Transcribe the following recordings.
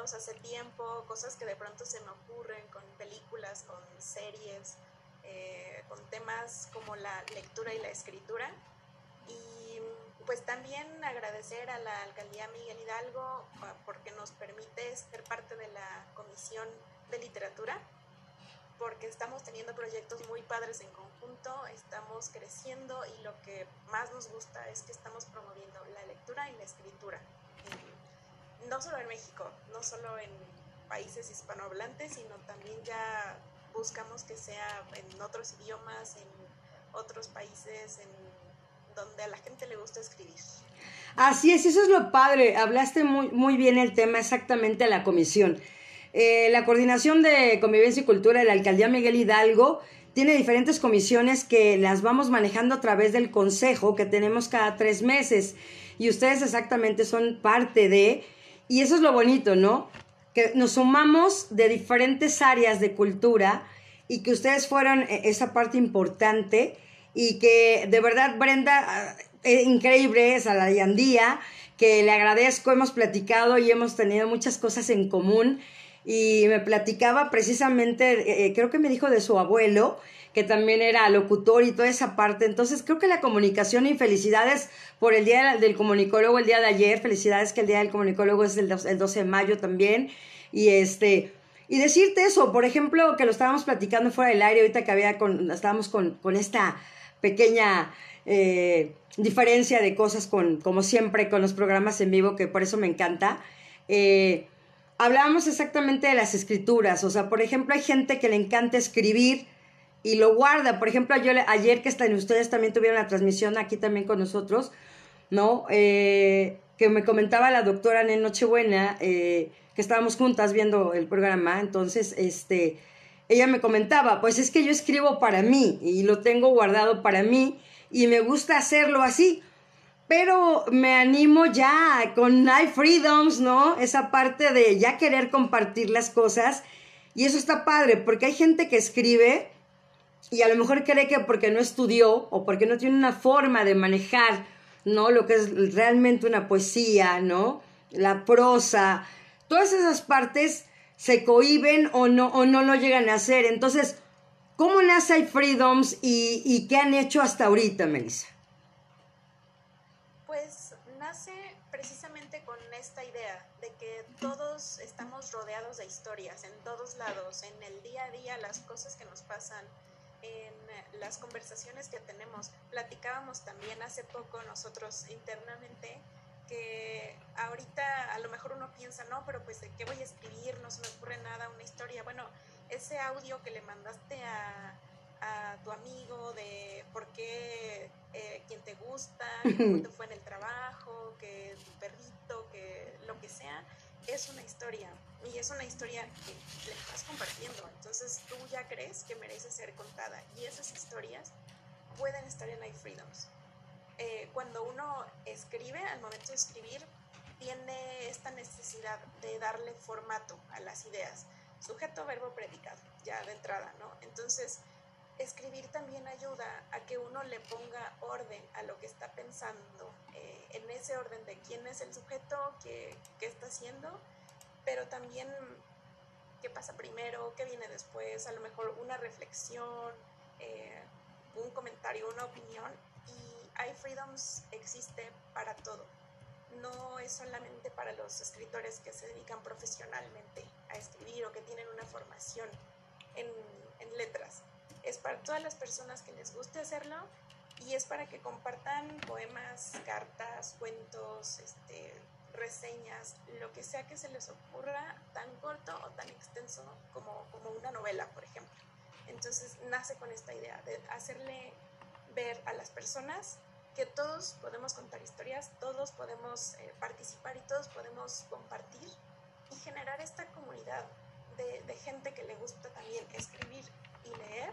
hace tiempo, cosas que de pronto se me ocurren con películas, con series, eh, con temas como la lectura y la escritura. Y pues también agradecer a la alcaldía Miguel Hidalgo ah, porque nos permite ser parte de la comisión de literatura porque estamos teniendo proyectos muy padres en conjunto, estamos creciendo y lo que más nos gusta es que estamos promoviendo la lectura y la escritura. No solo en México, no solo en países hispanohablantes, sino también ya buscamos que sea en otros idiomas, en otros países, en donde a la gente le gusta escribir. Así es, eso es lo padre. Hablaste muy, muy bien el tema exactamente de la comisión. Eh, la coordinación de convivencia y cultura de la alcaldía Miguel Hidalgo tiene diferentes comisiones que las vamos manejando a través del consejo que tenemos cada tres meses. Y ustedes exactamente son parte de, y eso es lo bonito, ¿no? Que nos sumamos de diferentes áreas de cultura y que ustedes fueron eh, esa parte importante y que de verdad Brenda, eh, increíble es a la Yandía, que le agradezco, hemos platicado y hemos tenido muchas cosas en común y me platicaba precisamente, eh, eh, creo que me dijo de su abuelo, que también era locutor y toda esa parte. Entonces, creo que la comunicación y felicidades por el Día del Comunicólogo el día de ayer, felicidades que el Día del Comunicólogo es el, 12 de mayo también. Y este, y decirte eso, por ejemplo, que lo estábamos platicando fuera del aire, ahorita que había con, estábamos con, con esta pequeña eh, diferencia de cosas con, como siempre, con los programas en vivo, que por eso me encanta. Eh, hablábamos exactamente de las escrituras. O sea, por ejemplo, hay gente que le encanta escribir y lo guarda. Por ejemplo, yo ayer que están ustedes también tuvieron la transmisión aquí también con nosotros, ¿no? Eh, que me comentaba la doctora en Nochebuena, eh, que estábamos juntas viendo el programa, entonces, este, ella me comentaba, pues es que yo escribo para mí y lo tengo guardado para mí y me gusta hacerlo así pero me animo ya con iFreedoms, ¿no? Esa parte de ya querer compartir las cosas. Y eso está padre, porque hay gente que escribe y a lo mejor cree que porque no estudió o porque no tiene una forma de manejar, ¿no? Lo que es realmente una poesía, ¿no? La prosa, todas esas partes se cohiben o no, o no lo llegan a hacer. Entonces, ¿cómo nace iFreedoms y, y qué han hecho hasta ahorita, Melissa? todos estamos rodeados de historias en todos lados, en el día a día, las cosas que nos pasan, en las conversaciones que tenemos. Platicábamos también hace poco nosotros internamente que ahorita a lo mejor uno piensa, no, pero pues de qué voy a escribir, no se me ocurre nada, una historia. Bueno, ese audio que le mandaste a, a tu amigo de por qué, eh, quién te gusta, cómo te fue en el trabajo, que tu perrito, que lo que sea, es una historia y es una historia que le estás compartiendo. Entonces tú ya crees que merece ser contada y esas historias pueden estar en iFreedoms. Eh, cuando uno escribe, al momento de escribir, tiene esta necesidad de darle formato a las ideas. Sujeto, verbo, predicado, ya de entrada, ¿no? Entonces, escribir también ayuda a que uno le ponga orden a lo que está pensando, eh, en ese orden de quién es el sujeto, qué, qué, está haciendo, pero también qué pasa primero, qué viene después, a lo mejor una reflexión, eh, un comentario, una opinión. Y iFreedoms existe para todo. No es solamente para los escritores que se dedican profesionalmente a escribir o que tienen una formación en, en letras es para todas las personas que les guste hacerlo y es para que compartan poemas, cartas, cuentos, este, reseñas, lo que sea que se les ocurra, tan corto o tan extenso como, como una novela, por ejemplo. Entonces nace con esta idea de hacerle ver a las personas que todos podemos contar historias, todos podemos eh, participar y todos podemos compartir y generar esta comunidad de, de gente que le gusta también escribir y leer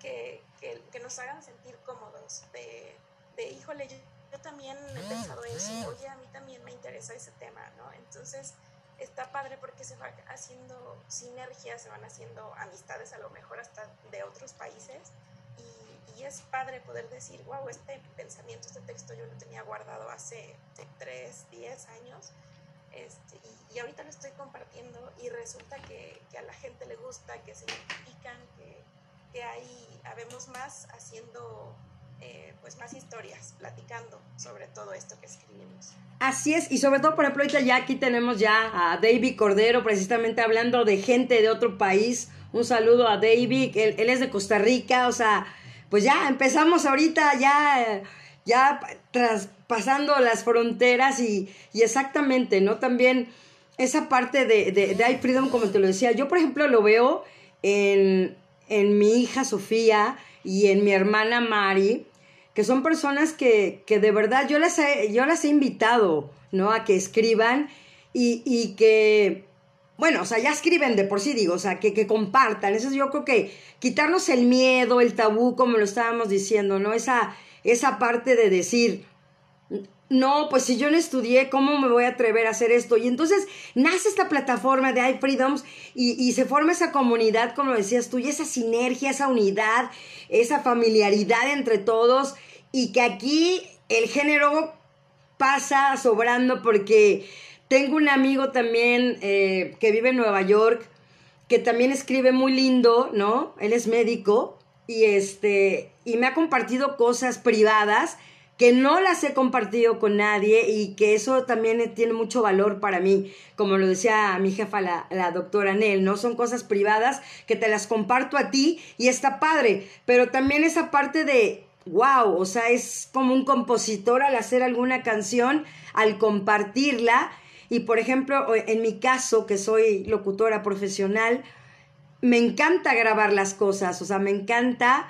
que, que, nos hagan sentir cómodos, de, de híjole, yo, también he pensado eso, oye, a mí también me interesa ese tema, ¿no? Entonces, está padre porque se va haciendo sinergias, se van haciendo amistades a lo mejor hasta de otros países y, y es padre poder decir, wow, este pensamiento, este texto yo lo tenía guardado hace 3, 10 años este, y, y, ahorita lo estoy resulta que, a la gente le gusta, que se identifican, que, que ahí habemos más haciendo eh, pues más historias, platicando sobre todo esto que escribimos. Así es, y sobre todo, por ejemplo, ahorita ya aquí tenemos ya a David Cordero, precisamente hablando de gente de otro país. Un saludo a David, él, él es de Costa Rica, o sea, pues ya empezamos ahorita ya, ya traspasando las fronteras y, y exactamente, ¿no? También esa parte de, de, de I como te lo decía, yo por ejemplo lo veo en, en mi hija Sofía y en mi hermana Mari, que son personas que, que de verdad yo las, he, yo las he invitado, ¿no? A que escriban y, y que, bueno, o sea, ya escriben de por sí, digo, o sea, que, que compartan. Eso yo creo que quitarnos el miedo, el tabú, como lo estábamos diciendo, ¿no? Esa, esa parte de decir, no, pues si yo no estudié, ¿cómo me voy a atrever a hacer esto? Y entonces nace esta plataforma de iFreedoms y, y se forma esa comunidad, como decías tú, y esa sinergia, esa unidad, esa familiaridad entre todos y que aquí el género pasa sobrando porque tengo un amigo también eh, que vive en Nueva York que también escribe muy lindo, ¿no? Él es médico y este y me ha compartido cosas privadas que no las he compartido con nadie y que eso también tiene mucho valor para mí, como lo decía mi jefa, la, la doctora Nel, ¿no? Son cosas privadas que te las comparto a ti y está padre, pero también esa parte de, wow, o sea, es como un compositor al hacer alguna canción, al compartirla, y por ejemplo, en mi caso, que soy locutora profesional, me encanta grabar las cosas, o sea, me encanta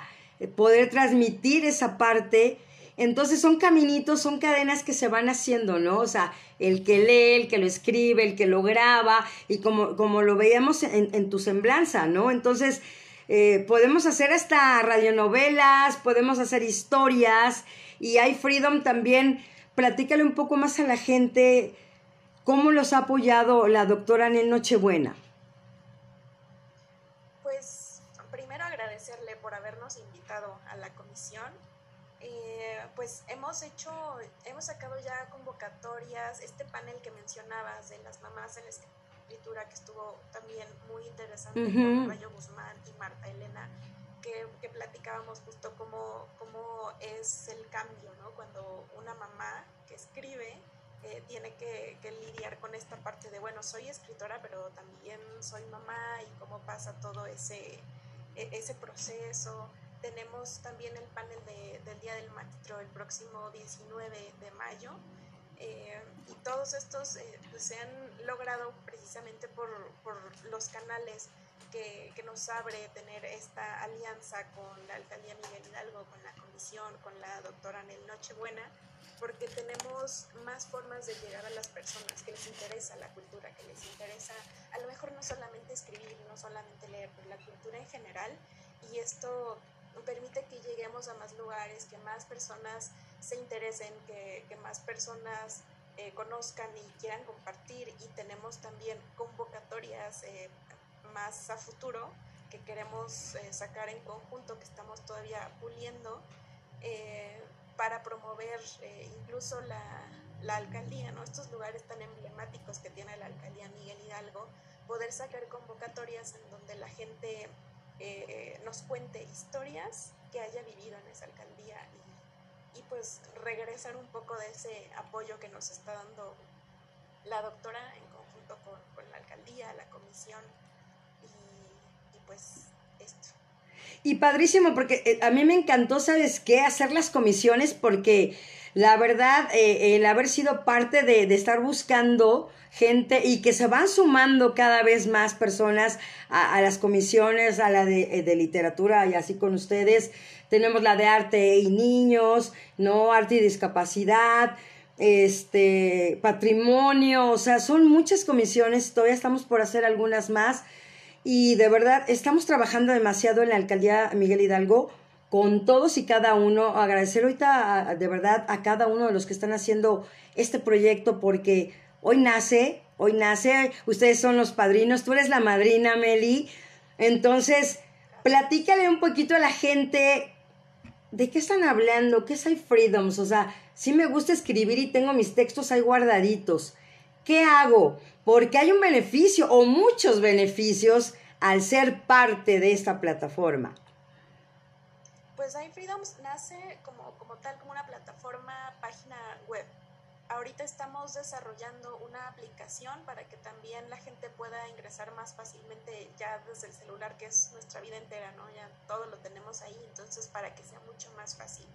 poder transmitir esa parte entonces son caminitos, son cadenas que se van haciendo, ¿no? O sea, el que lee, el que lo escribe, el que lo graba, y como, como lo veíamos en, tu semblanza, ¿no? Entonces, eh, podemos hacer hasta radionovelas, podemos hacer historias, y hay Freedom también. Platícale un poco más a la gente cómo los ha apoyado la doctora Anel Nochebuena. Pues hemos hecho, hemos sacado ya convocatorias, este panel que mencionabas de las mamás en la escritura que estuvo también muy interesante con Rayo Guzmán y Marta Elena, que, que, platicábamos justo cómo, cómo es el cambio, ¿no? Cuando una mamá que escribe eh, tiene que, que, lidiar con esta parte de, bueno, soy escritora, pero también soy mamá y cómo pasa todo ese, e, ese proceso tenemos también el panel de, del Día del Maestro el próximo 19 de mayo. Eh, y todos estos eh, pues, se han logrado precisamente por, por los canales que, que, nos abre tener esta alianza con la alcaldía Miguel Hidalgo, con la comisión, con la doctora Nel Nochebuena, porque tenemos más formas de llegar a las personas que les interesa la cultura, que les interesa a lo mejor no solamente escribir, no solamente leer, pero la cultura en general. Y esto permite que lleguemos a más lugares, que más personas se interesen, que, que más personas eh, conozcan y quieran compartir. Y tenemos también convocatorias eh, más a futuro que queremos eh, sacar en conjunto, que estamos todavía puliendo, para promover incluso la, la alcaldía, ¿no? estos lugares tan emblemáticos que tiene la alcaldía Miguel Hidalgo, poder sacar convocatorias en donde la gente eh, nos cuente historias que haya vivido en esa alcaldía y, pues regresar un poco de ese apoyo que nos está dando la doctora en conjunto con, con la alcaldía, la comisión y, y, pues esto. Y padrísimo, porque eh, a mí me encantó, ¿sabes qué? Hacer las comisiones porque la verdad, eh, el haber sido parte de, de estar buscando gente y que se van sumando cada vez más personas a, las comisiones, a la de, eh, de, literatura y así con ustedes. Tenemos la de arte y niños, ¿no? Arte y discapacidad, este, patrimonio, o sea, son muchas comisiones, todavía estamos por hacer algunas más y de verdad estamos trabajando demasiado en la alcaldía Miguel Hidalgo con todos y cada uno. Agradecer ahorita de verdad a cada uno de los que están haciendo este proyecto porque hoy nace, hoy nace, ustedes son los padrinos, tú eres la madrina, Meli. Entonces, platícale un poquito a la gente de qué están hablando, qué es hay freedoms, o sea, sí me gusta escribir y tengo mis textos ahí guardaditos. ¿qué hago? Porque hay un beneficio o muchos beneficios al ser parte de esta plataforma. Pues iFreedoms nace como, como tal, como una plataforma, página web. Ahorita estamos desarrollando una aplicación para que también la gente pueda ingresar más fácilmente ya desde el celular, que es nuestra vida entera, ¿no? Ya todo lo tenemos ahí, entonces para que sea mucho más fácil.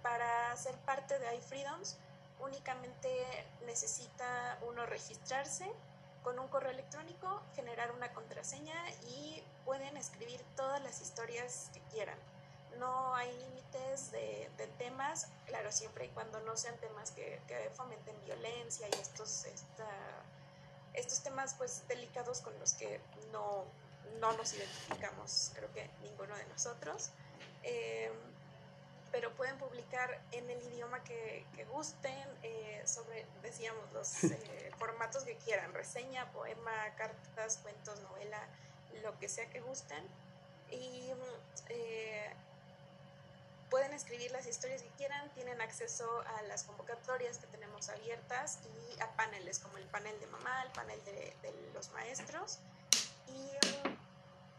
Para ser parte de iFreedoms, únicamente necesita uno registrarse con un correo electrónico, generar una contraseña y pueden escribir todas las historias que quieran no hay límites de, temas, claro, siempre y cuando no sean temas que, fomenten violencia y estos, estos temas pues delicados con los que no, nos identificamos, creo que ninguno de nosotros. Em, pero pueden publicar en el idioma que, gusten, eh, sobre, decíamos, los eh, formatos que quieran, reseña, poema, cartas, cuentos, novela, lo que sea que gusten. Y eh, pueden escribir las historias que quieran, tienen acceso a las convocatorias que tenemos abiertas y a paneles como el panel de mamá, el panel de, los maestros y,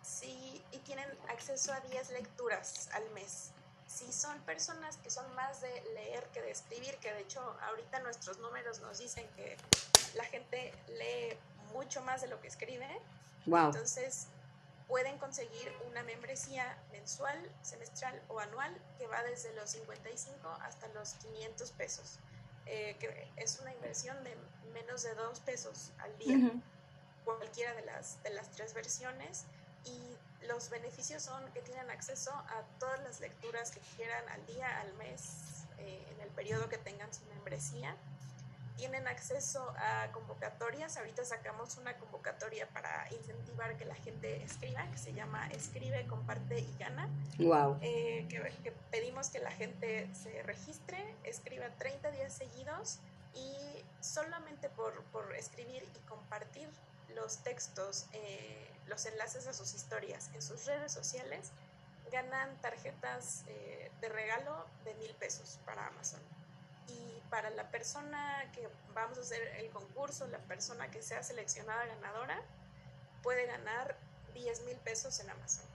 sí, y tienen acceso a 10 lecturas al mes. Si son personas que son más de leer que de escribir, que de hecho ahorita nuestros números nos dicen que la gente lee mucho más de lo que escribe, wow. entonces pueden conseguir una membresía mensual, semestral o anual que va desde los 55 hasta los 500 pesos, eh, que es una inversión de menos de 2 pesos al día, cualquiera de las, de las tres versiones. Y los beneficios son que tienen acceso a todas las lecturas que quieran al día, al mes, eh, en el periodo que tengan su membresía tienen acceso a convocatorias. Ahorita sacamos una convocatoria para incentivar que la gente escriba, que se llama Escribe, Comparte y Gana. Wow. Eh, que, pedimos que la gente se registre, escriba 30 días seguidos y solamente por, por escribir y compartir los textos, eh, los enlaces a sus historias en sus redes sociales, ganan tarjetas eh, de regalo de mil pesos para Amazon para la persona que vamos a hacer el concurso, la persona que sea seleccionada ganadora, puede ganar 10 mil pesos en Amazon.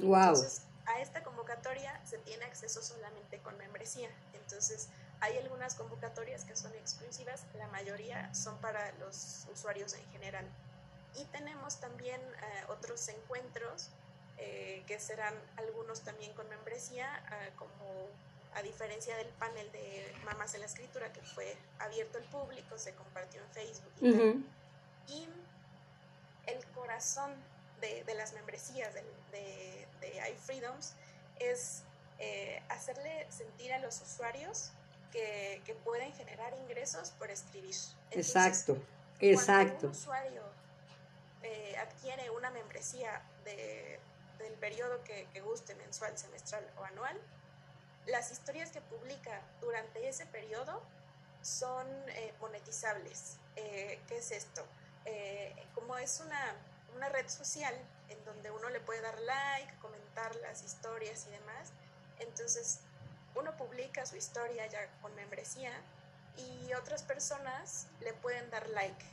Wow. Entonces, a esta convocatoria se tiene acceso solamente con membresía. Entonces, hay algunas convocatorias que son exclusivas, la mayoría son para los usuarios en general. Y tenemos también eh, otros encuentros eh, que serán algunos también con membresía, eh, como a diferencia del panel de Mamás en la Escritura, que fue abierto al público, se compartió en Facebook y, el corazón de, las membresías de, de, de iFreedoms es eh, hacerle sentir a los usuarios que, pueden generar ingresos por escribir. exacto, exacto. Cuando un usuario eh, adquiere una membresía del periodo que guste, mensual, semestral o anual, las historias que publica durante ese periodo son eh, monetizables. Eh, ¿Qué es esto? Eh, como es una, una, red social en donde uno le puede dar like, comentar las historias y demás, entonces uno publica su historia ya con membresía y otras personas le pueden dar like.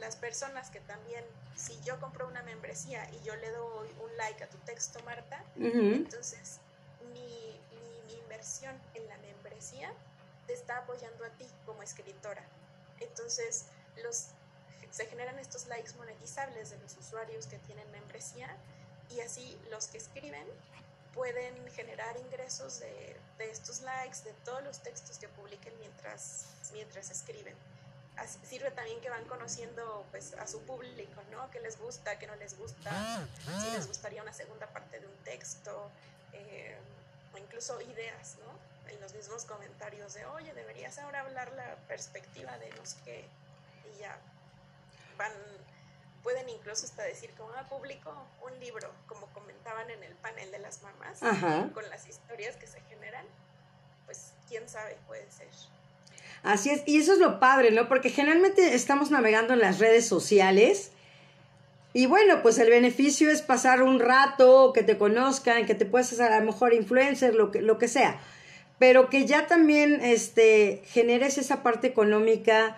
las personas que también, si yo compro una membresía y yo le doy un like a tu texto, Marta, entonces en la membresía te está apoyando a ti como escritora. Entonces, los, se generan estos likes monetizables de los usuarios que tienen membresía y así los que escriben pueden generar ingresos de, de estos likes, de todos los textos que publiquen mientras, mientras escriben. sirve también que van conociendo pues, a su público, ¿no? ¿Qué les gusta, qué no les gusta? Si les gustaría una segunda parte de un texto. Eh, o incluso ideas, ¿no? En los mismos comentarios de, oye, deberías ahora hablar la perspectiva de los que, y ya van, pueden incluso hasta decir, como ah, publico un libro, como comentaban en el panel de las mamás, con las historias que se generan, pues quién sabe, puede ser. Así es, y eso es lo padre, ¿no? Porque generalmente estamos navegando en las redes sociales y bueno, pues el beneficio es pasar un rato, que te conozcan, que te puedas hacer a lo mejor influencer, lo que, lo que sea. Pero que ya también este, generes esa parte económica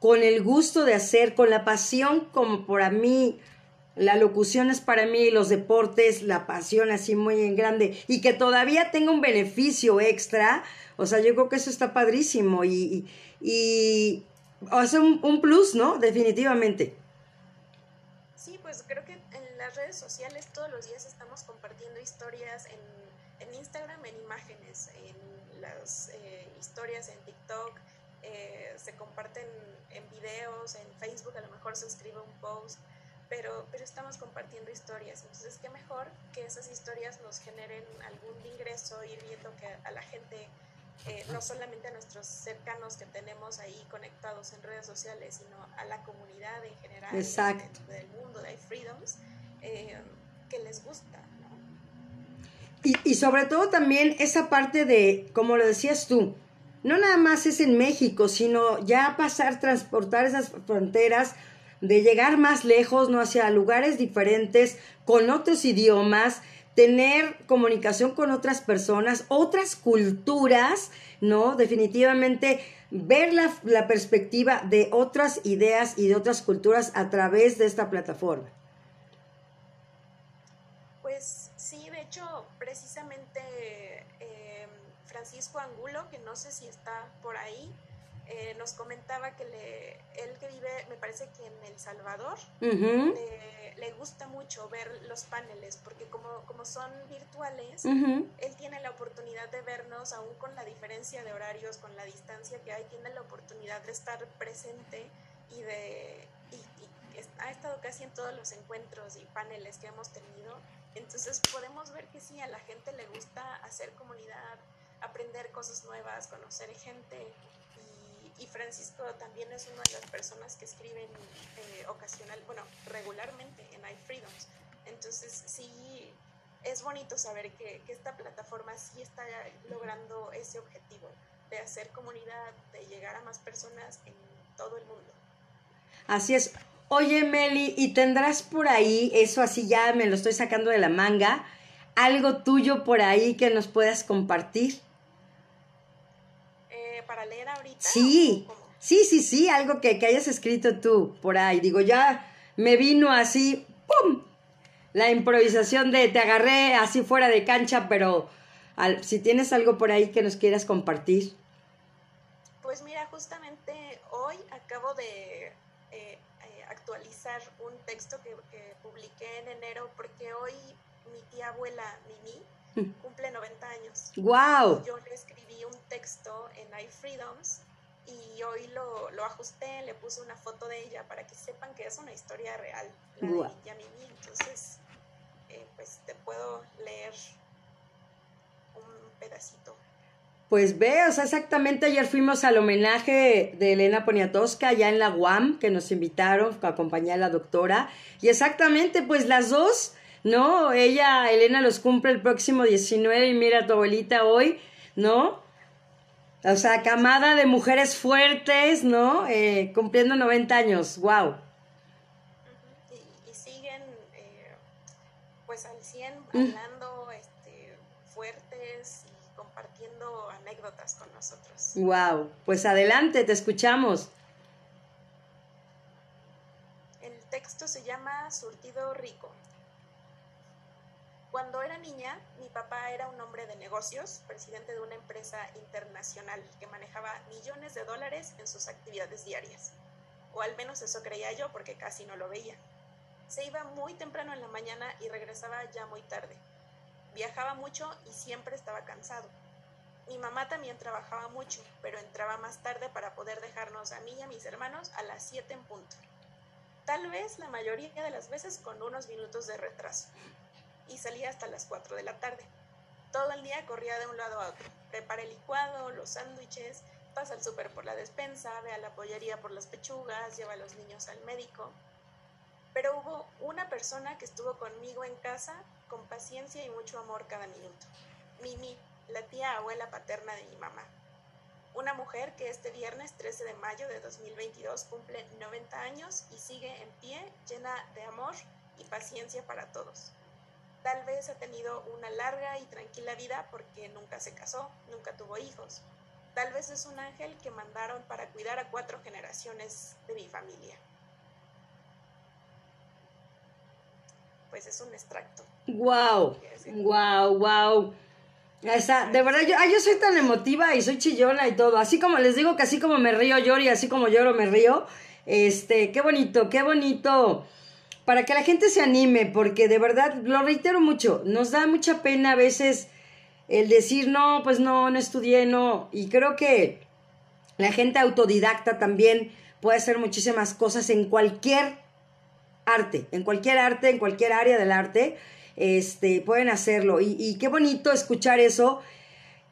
con el gusto de hacer, con la pasión como para mí, la locución es para mí, los deportes, la pasión así muy en grande y que todavía tenga un beneficio extra, o sea, yo creo que eso está padrísimo y, y, o sea, un, plus, ¿no? Definitivamente. Sí, pues creo que en las redes sociales todos los días estamos compartiendo historias en, en Instagram, en imágenes, en las eh, historias en TikTok, eh, se comparten en videos, en Facebook a lo mejor se escribe un post, pero, pero estamos compartiendo historias. Entonces, qué mejor que esas historias nos generen algún ingreso, ir viendo que a la gente, eh, no solamente a nuestros cercanos que tenemos ahí conectados en redes sociales, sino a la comunidad en general Exacto. del mundo de iFreedoms, eh, que les gusta. Y, y sobre todo también esa parte de, como lo decías tú, no nada más es en México, sino ya pasar, transportar esas fronteras, de llegar más lejos, ¿no? Hacia lugares diferentes, con otros idiomas, tener comunicación con otras personas, otras culturas, ¿no? Definitivamente ver la, la, perspectiva de otras ideas y de otras culturas a través de esta plataforma. Pues sí, de hecho, precisamente Francisco Angulo, que no sé si está por ahí, eh, nos comentaba que le, él que vive, me parece que en El Salvador, le, gusta mucho ver los paneles, porque como, como son virtuales, él tiene la oportunidad de vernos, aún con la diferencia de horarios, con la distancia que hay, tiene la oportunidad de estar presente y de... ha estado casi en todos los encuentros y paneles que hemos tenido. Entonces podemos ver que sí, a la gente le gusta hacer comunidad, aprender cosas nuevas, conocer gente. Y, Francisco también es una de las personas que escriben eh, ocasional, bueno, regularmente en iFreedoms. Entonces sí, es bonito saber que, que esta plataforma sí está logrando ese objetivo de hacer comunidad, de llegar a más personas en todo el mundo. Así es. Oye, Meli, ¿y tendrás por ahí, eso así ya me lo estoy sacando de la manga, algo tuyo por ahí que nos puedas compartir? Para leer ahorita? Sí, sí, sí, sí, algo que, hayas escrito tú por ahí. Digo, ya me vino así, ¡pum! La improvisación de te agarré así fuera de cancha, pero si tienes algo por ahí que nos quieras compartir. Pues mira, justamente hoy acabo de eh, eh, actualizar un texto que, que, publiqué en enero porque hoy mi tía abuela Mimi mm. cumple 90 años. ¡Wow! Yo le escribí texto en iFreedoms y hoy lo, lo, ajusté, le puse una foto de ella para que sepan que es una historia real, la de Yamimi. Entonces, eh, pues te puedo leer un pedacito. Pues ve, o sea, exactamente ayer fuimos al homenaje de Elena Poniatowska allá en la UAM, que nos invitaron a acompañar a la doctora. Y exactamente, pues las dos, ¿no? Ella, Elena, los cumple el próximo 19 y mira a tu abuelita hoy, ¿no? O sea, camada de mujeres fuertes, ¿no? Eh, cumpliendo 90 años, wow. Y, siguen, eh, pues al 100, hablando este, fuertes y compartiendo anécdotas con nosotros. Wow, pues adelante, te escuchamos. El texto se llama Surtido Rico. Cuando era niña, mi papá era un hombre de negocios, presidente de una empresa internacional que manejaba millones de dólares en sus actividades diarias. O al menos eso creía yo porque casi no lo veía. Se iba muy temprano en la mañana y regresaba ya muy tarde. Viajaba mucho y siempre estaba cansado. Mi mamá también trabajaba mucho, pero entraba más tarde para poder dejarnos a mí y a mis hermanos a las 7 en punto. Tal vez la mayoría de las veces con unos minutos de retraso y salía hasta las 4 de la tarde. Todo el día corría de un lado a otro. Prepara el licuado, los sándwiches, pasa al súper por la despensa, ve a la pollería por las pechugas, lleva a los niños al médico. Pero hubo una persona que estuvo conmigo en casa con paciencia y mucho amor cada minuto. Mimi, la tía abuela paterna de mi mamá. Una mujer que este viernes 13 de mayo de 2022 cumple 90 años y sigue en pie, llena de amor y paciencia para todos. Tal vez ha tenido una larga y tranquila vida porque nunca se casó, nunca tuvo hijos. Tal vez es un ángel que mandaron para cuidar a cuatro generaciones de mi familia. Pues es un extracto. Wow, wow, wow. Esa, de verdad, yo, yo soy tan emotiva y soy chillona y todo. Así como les digo que así como me río, lloro y así como lloro, me río. Este, qué bonito, qué bonito. Para que la gente se anime, porque de verdad, lo reitero mucho, nos da mucha pena a veces el decir, no, pues no, no estudié, no. Y creo que la gente autodidacta también puede hacer muchísimas cosas en cualquier arte, en cualquier arte, en cualquier área del arte, este, pueden hacerlo. Y, qué bonito escuchar eso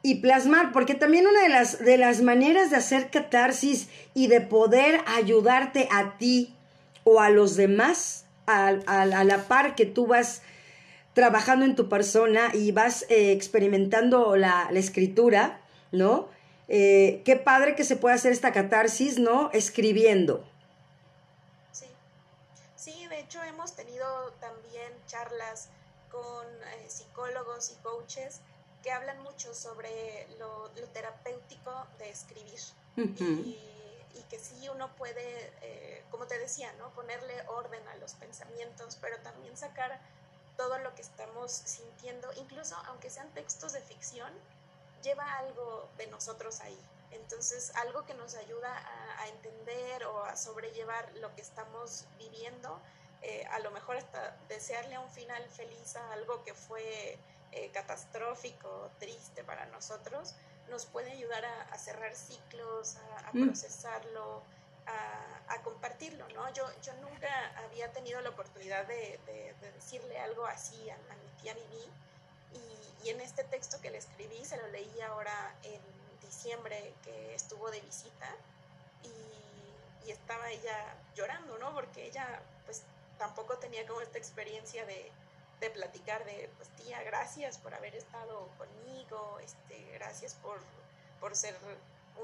y plasmar, porque también una de las, de las maneras de hacer catarsis y de poder ayudarte a ti o a los demás, a, a la par que tú vas trabajando en tu persona y vas eh, experimentando la, escritura, ¿no? Eh, qué padre que se pueda hacer esta catarsis, ¿no? Escribiendo. Sí, sí, de hecho hemos tenido también charlas con eh, psicólogos y coaches que hablan mucho sobre lo, terapéutico de escribir. y, que sí uno puede, como te decía, ¿no? Ponerle orden a los pensamientos, pero también sacar todo lo que estamos sintiendo, incluso aunque sean textos de ficción, lleva algo de nosotros ahí. Entonces, algo que nos ayuda a, entender o a sobrellevar lo que estamos viviendo, eh, a lo mejor hasta desearle un final feliz a algo que fue eh, catastrófico, triste para nosotros, nos puede ayudar a, cerrar ciclos, a, mm. procesarlo, a, compartirlo, ¿no? Yo, yo nunca había tenido la oportunidad de, decirle algo así a, mi tía Vivi y, y, en este texto que le escribí se lo leí ahora en diciembre que estuvo de visita y, y estaba ella llorando, ¿no? Porque ella pues tampoco tenía como esta experiencia de, de platicar de, pues tía, gracias por haber estado conmigo, este, gracias por, por ser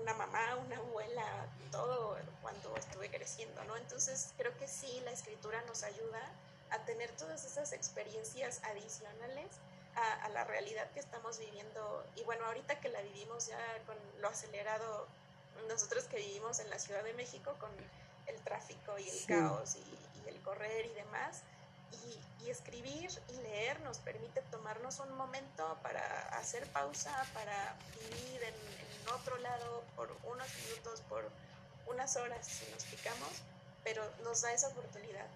una mamá, una abuela, todo cuando estuve creciendo, ¿no? Entonces creo que sí, la escritura nos ayuda a tener todas esas experiencias adicionales a, la realidad que estamos viviendo. Y bueno, ahorita que la vivimos ya con lo acelerado, nosotros que vivimos en la Ciudad de México con el tráfico y el caos y, el correr y demás, y, escribir y leer nos permite tomarnos un momento para hacer pausa, para vivir en, otro lado por unos minutos, por unas horas, si nos picamos, pero nos da esa oportunidad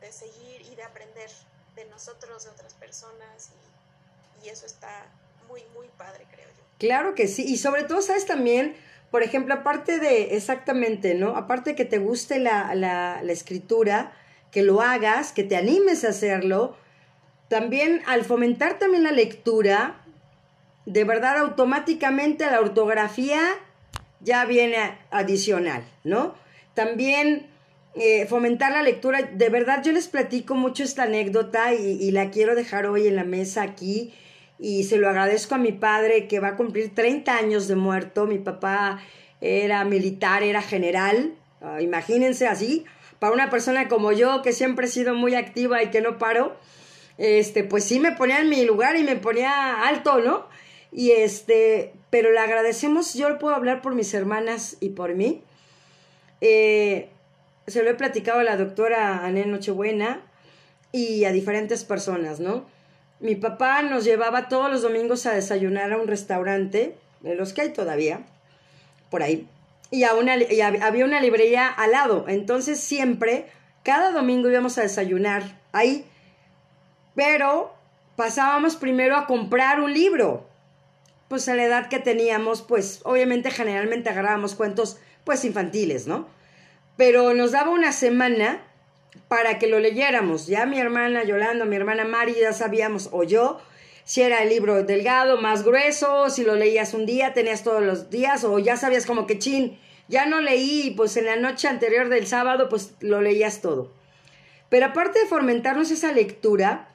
de, seguir y de aprender de nosotros, de otras personas, y, eso está muy, muy padre, creo yo. Claro que sí, y sobre todo, ¿sabes también? Por ejemplo, aparte de, exactamente, ¿no? Aparte de que te guste la, la, la escritura, que lo hagas, que te animes a hacerlo, también al fomentar también la lectura, de verdad automáticamente la ortografía ya viene adicional, ¿no? También eh, fomentar la lectura, de verdad yo les platico mucho esta anécdota y, la quiero dejar hoy en la mesa aquí y se lo agradezco a mi padre que va a cumplir 30 años de muerto, mi papá era militar, era general, ah, imagínense así, para una persona como yo que siempre he sido muy activa y que no paro, este, pues sí me ponía en mi lugar y me ponía alto, ¿no? Y este, pero le agradecemos, yo puedo hablar por mis hermanas y por mí. Eh, se lo he platicado a la doctora Ané Nochebuena y a diferentes personas, ¿no? Mi papá nos llevaba todos los domingos a desayunar a un restaurante, de los que hay todavía, por ahí, y, a una, y había una librería al lado. Entonces siempre, cada domingo íbamos a desayunar ahí, pero pasábamos primero a comprar un libro pues a la edad que teníamos, pues obviamente generalmente agarrábamos cuentos pues infantiles, ¿no? Pero nos daba una semana para que lo leyéramos. Ya mi hermana Yolanda, mi hermana Mari ya sabíamos, o yo, si era el libro delgado, más grueso, si lo leías un día, tenías todos los días, o ya sabías como que chin, ya no leí, pues en la noche anterior del sábado, pues lo leías todo. Pero aparte de fomentarnos esa lectura,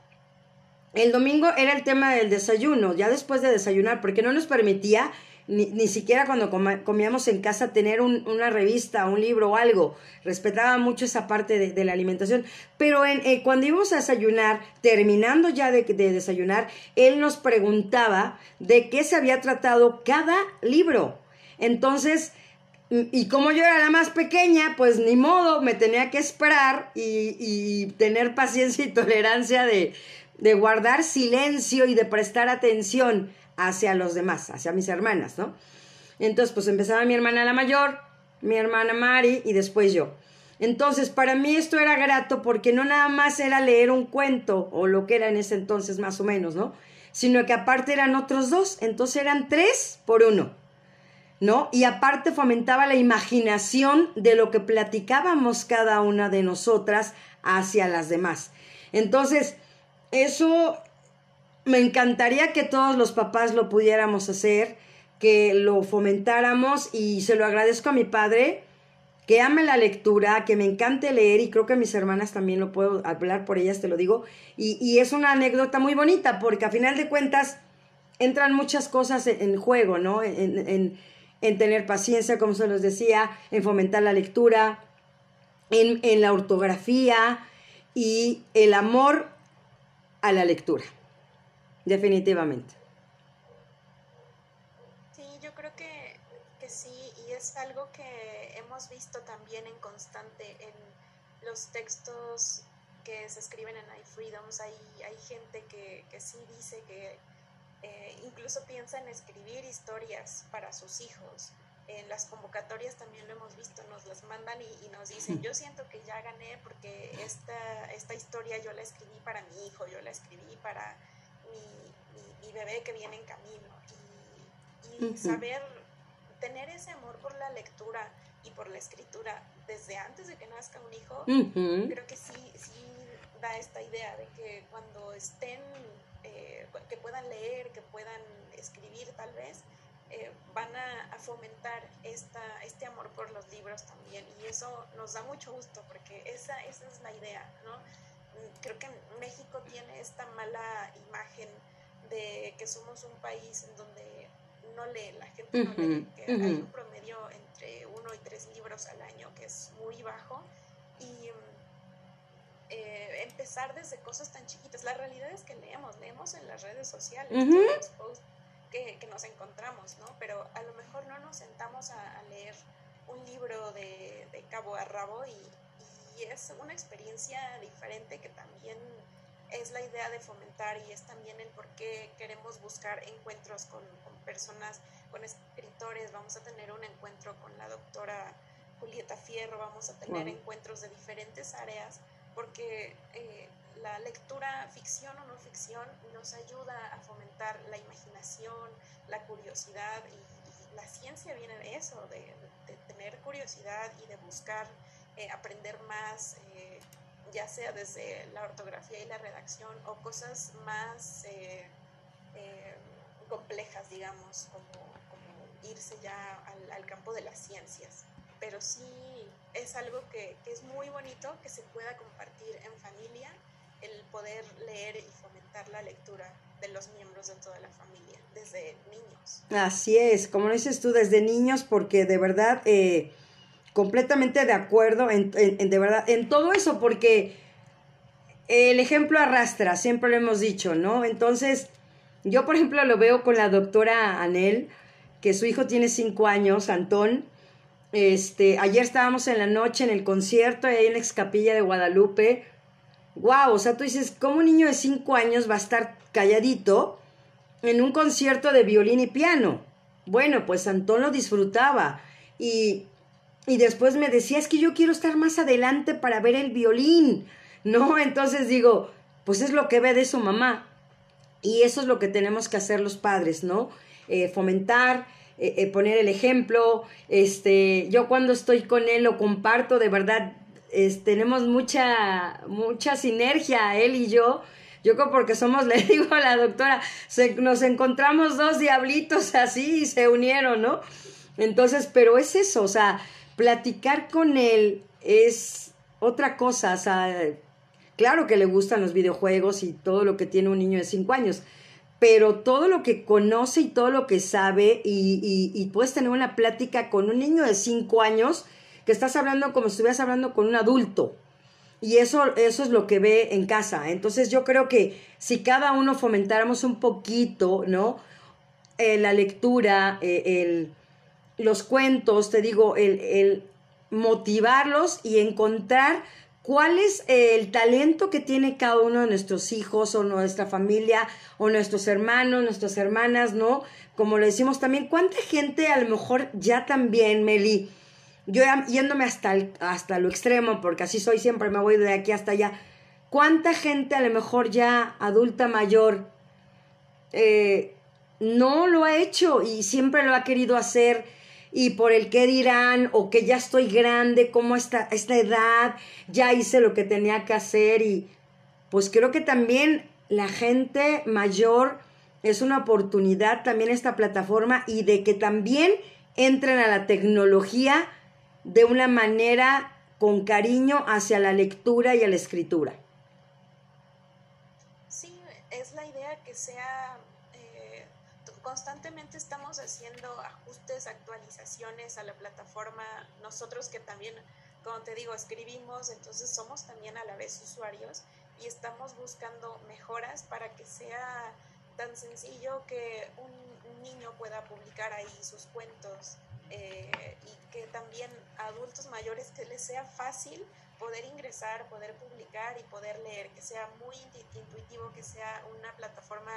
el domingo era el tema del desayuno, ya después de desayunar, porque no nos permitía ni, siquiera cuando comíamos en casa tener una revista, un libro o algo. Respetaba mucho esa parte de, la alimentación. Pero eh, cuando íbamos a desayunar, terminando ya de, desayunar, él nos preguntaba de qué se había tratado cada libro. Entonces, y como yo era la más pequeña, pues ni modo, me tenía que esperar y, tener paciencia y tolerancia de, de, guardar silencio y de prestar atención hacia los demás, hacia mis hermanas, ¿no? Entonces, pues empezaba mi hermana la mayor, mi hermana Mari y después yo. Entonces, para mí esto era grato porque no nada más era leer un cuento o lo que era en ese entonces más o menos, ¿no? Sino que aparte eran otros dos, entonces eran tres por uno, ¿no? Y aparte fomentaba la imaginación de lo que platicábamos cada una de nosotras hacia las demás. Entonces, eso me encantaría que todos los papás lo pudiéramos hacer, que lo fomentáramos y se lo agradezco a mi padre que ame la lectura, que me encante leer y creo que mis hermanas también lo puedo hablar por ellas, te lo digo. Y, es una anécdota muy bonita porque a final de cuentas entran muchas cosas en, juego, ¿no? En, tener paciencia, como se los decía, en fomentar la lectura, en, en la ortografía y el amor a la lectura, definitivamente. Sí, yo creo que, que sí, y es algo que hemos visto también en constante en los textos que se escriben en iFreedoms. Hay, hay gente que, que sí dice que eh, incluso piensa en escribir historias para sus hijos. En las convocatorias también lo hemos visto, nos las mandan y, nos dicen, yo siento que ya gané porque esta, esta historia yo la escribí para mi hijo, yo la escribí para mi, mi, bebé que viene en camino. Y, y saber tener ese amor por la lectura y por la escritura desde antes de que nazca un hijo, creo que sí, sí da esta idea de que cuando estén, eh, que puedan leer, que puedan escribir tal vez, eh, van a, fomentar esta, este amor por los libros también. Y eso nos da mucho gusto porque esa, esa es la idea, ¿no? Creo que México tiene esta mala imagen de que somos un país en donde no lee, la gente no lee, que hay un promedio entre uno y tres libros al año, que es muy bajo, y eh, empezar desde cosas tan chiquitas. La realidad es que leemos, leemos en las redes sociales, los posts que, que, nos encontramos, ¿no? Pero a lo mejor no nos sentamos a, leer un libro de, de, cabo a rabo y, y es una experiencia diferente que también es la idea de fomentar y es también el por qué queremos buscar encuentros con, personas, con escritores. Vamos a tener un encuentro con la doctora Julieta Fierro, vamos a tener encuentros de diferentes áreas, porque eh, la lectura, ficción o no ficción, nos ayuda a fomentar la imaginación, la curiosidad y, la ciencia viene de eso, de, tener curiosidad y de buscar eh, aprender más. Eh, ya sea desde la ortografía y la redacción o cosas más eh, complejas, digamos, como, irse ya al, campo de las ciencias. Pero sí es algo que, es muy bonito que se pueda compartir en familia, el poder leer y fomentar la lectura de los miembros de toda la familia, desde niños. Así es, como dices tú, desde niños, porque de verdad... completamente de acuerdo en, de verdad, en todo eso, porque el ejemplo arrastra, siempre lo hemos dicho, ¿no? Entonces, yo por ejemplo lo veo con la doctora Anel, que su hijo tiene cinco años, Antón. Este, ayer estábamos en la noche en el concierto ahí en la excapilla de Guadalupe. Wow, o sea, tú dices, ¿cómo un niño de cinco años va a estar calladito en un concierto de violín y piano? Bueno, pues Antón lo disfrutaba y y después me decía, es que yo quiero estar más adelante para ver el violín, ¿no? Entonces digo, pues es lo que ve de su mamá. Y eso es lo que tenemos que hacer los padres, ¿no? Eh, fomentar, eh, eh, poner el ejemplo. Este, yo cuando estoy con él lo comparto, de verdad, tenemos mucha, mucha sinergia, él y yo. Yo creo porque somos, le digo a la doctora, nos encontramos dos diablitos así y se unieron, ¿no? Entonces, pero es eso, o sea, platicar con él es otra cosa, o sea, claro que le gustan los videojuegos y todo lo que tiene un niño de 5 años, pero todo lo que conoce y todo lo que sabe y, puedes tener una plática con un niño de 5 años que estás hablando como si estuvieras hablando con un adulto. Y eso, eso es lo que ve en casa. Entonces yo creo que si cada uno fomentáramos un poquito, ¿no? Eh, la lectura, eh, el, los cuentos, te digo, el, el motivarlos y encontrar cuál es el talento que tiene cada uno de nuestros hijos o nuestra familia o nuestros hermanos, nuestras hermanas, ¿no? Como le decimos también, ¿cuánta gente a lo mejor ya también, Meli, yo yéndome hasta, hasta lo extremo, porque así soy siempre, me voy de aquí hasta allá, ¿cuánta gente a lo mejor ya adulta mayor eh, no lo ha hecho y siempre lo ha querido hacer? Y por el qué dirán o que ya estoy grande, como esta, esta edad, ya hice lo que tenía que hacer y pues creo que también la gente mayor es una oportunidad también esta plataforma y de que también entren a la tecnología de una manera con cariño hacia la lectura y a la escritura. Sí, es la idea que sea constantemente estamos haciendo ajustes, actualizaciones a la plataforma. Nosotros que también, como te digo, escribimos, entonces somos también a la vez usuarios y estamos buscando mejoras para que sea tan sencillo que un, niño pueda publicar ahí sus cuentos eh, y que también a adultos mayores que les sea fácil poder ingresar, poder publicar y poder leer, que sea muy intuitivo, que sea una plataforma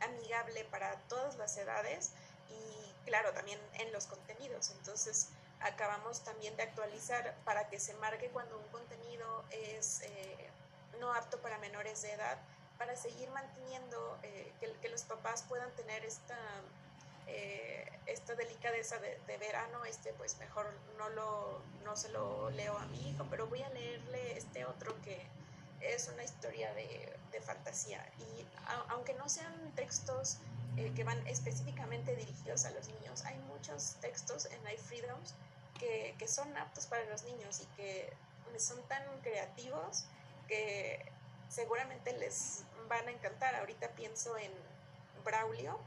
amigable para todas las edades y claro, también en los contenidos. Entonces, acabamos también de actualizar para que se marque cuando un contenido es eh, no apto para menores de edad, para seguir manteniendo eh, que, los papás puedan tener esta, eh, esta delicadeza de, de, verano, este pues mejor no, lo, no se lo leo a mi hijo, pero voy a leerle este otro que es una historia de, fantasía y aunque no sean textos eh, que van específicamente dirigidos a los niños, hay muchos textos en iFreedoms que, que son aptos para los niños y que son tan creativos que seguramente les van a encantar. Ahorita pienso en Braulio,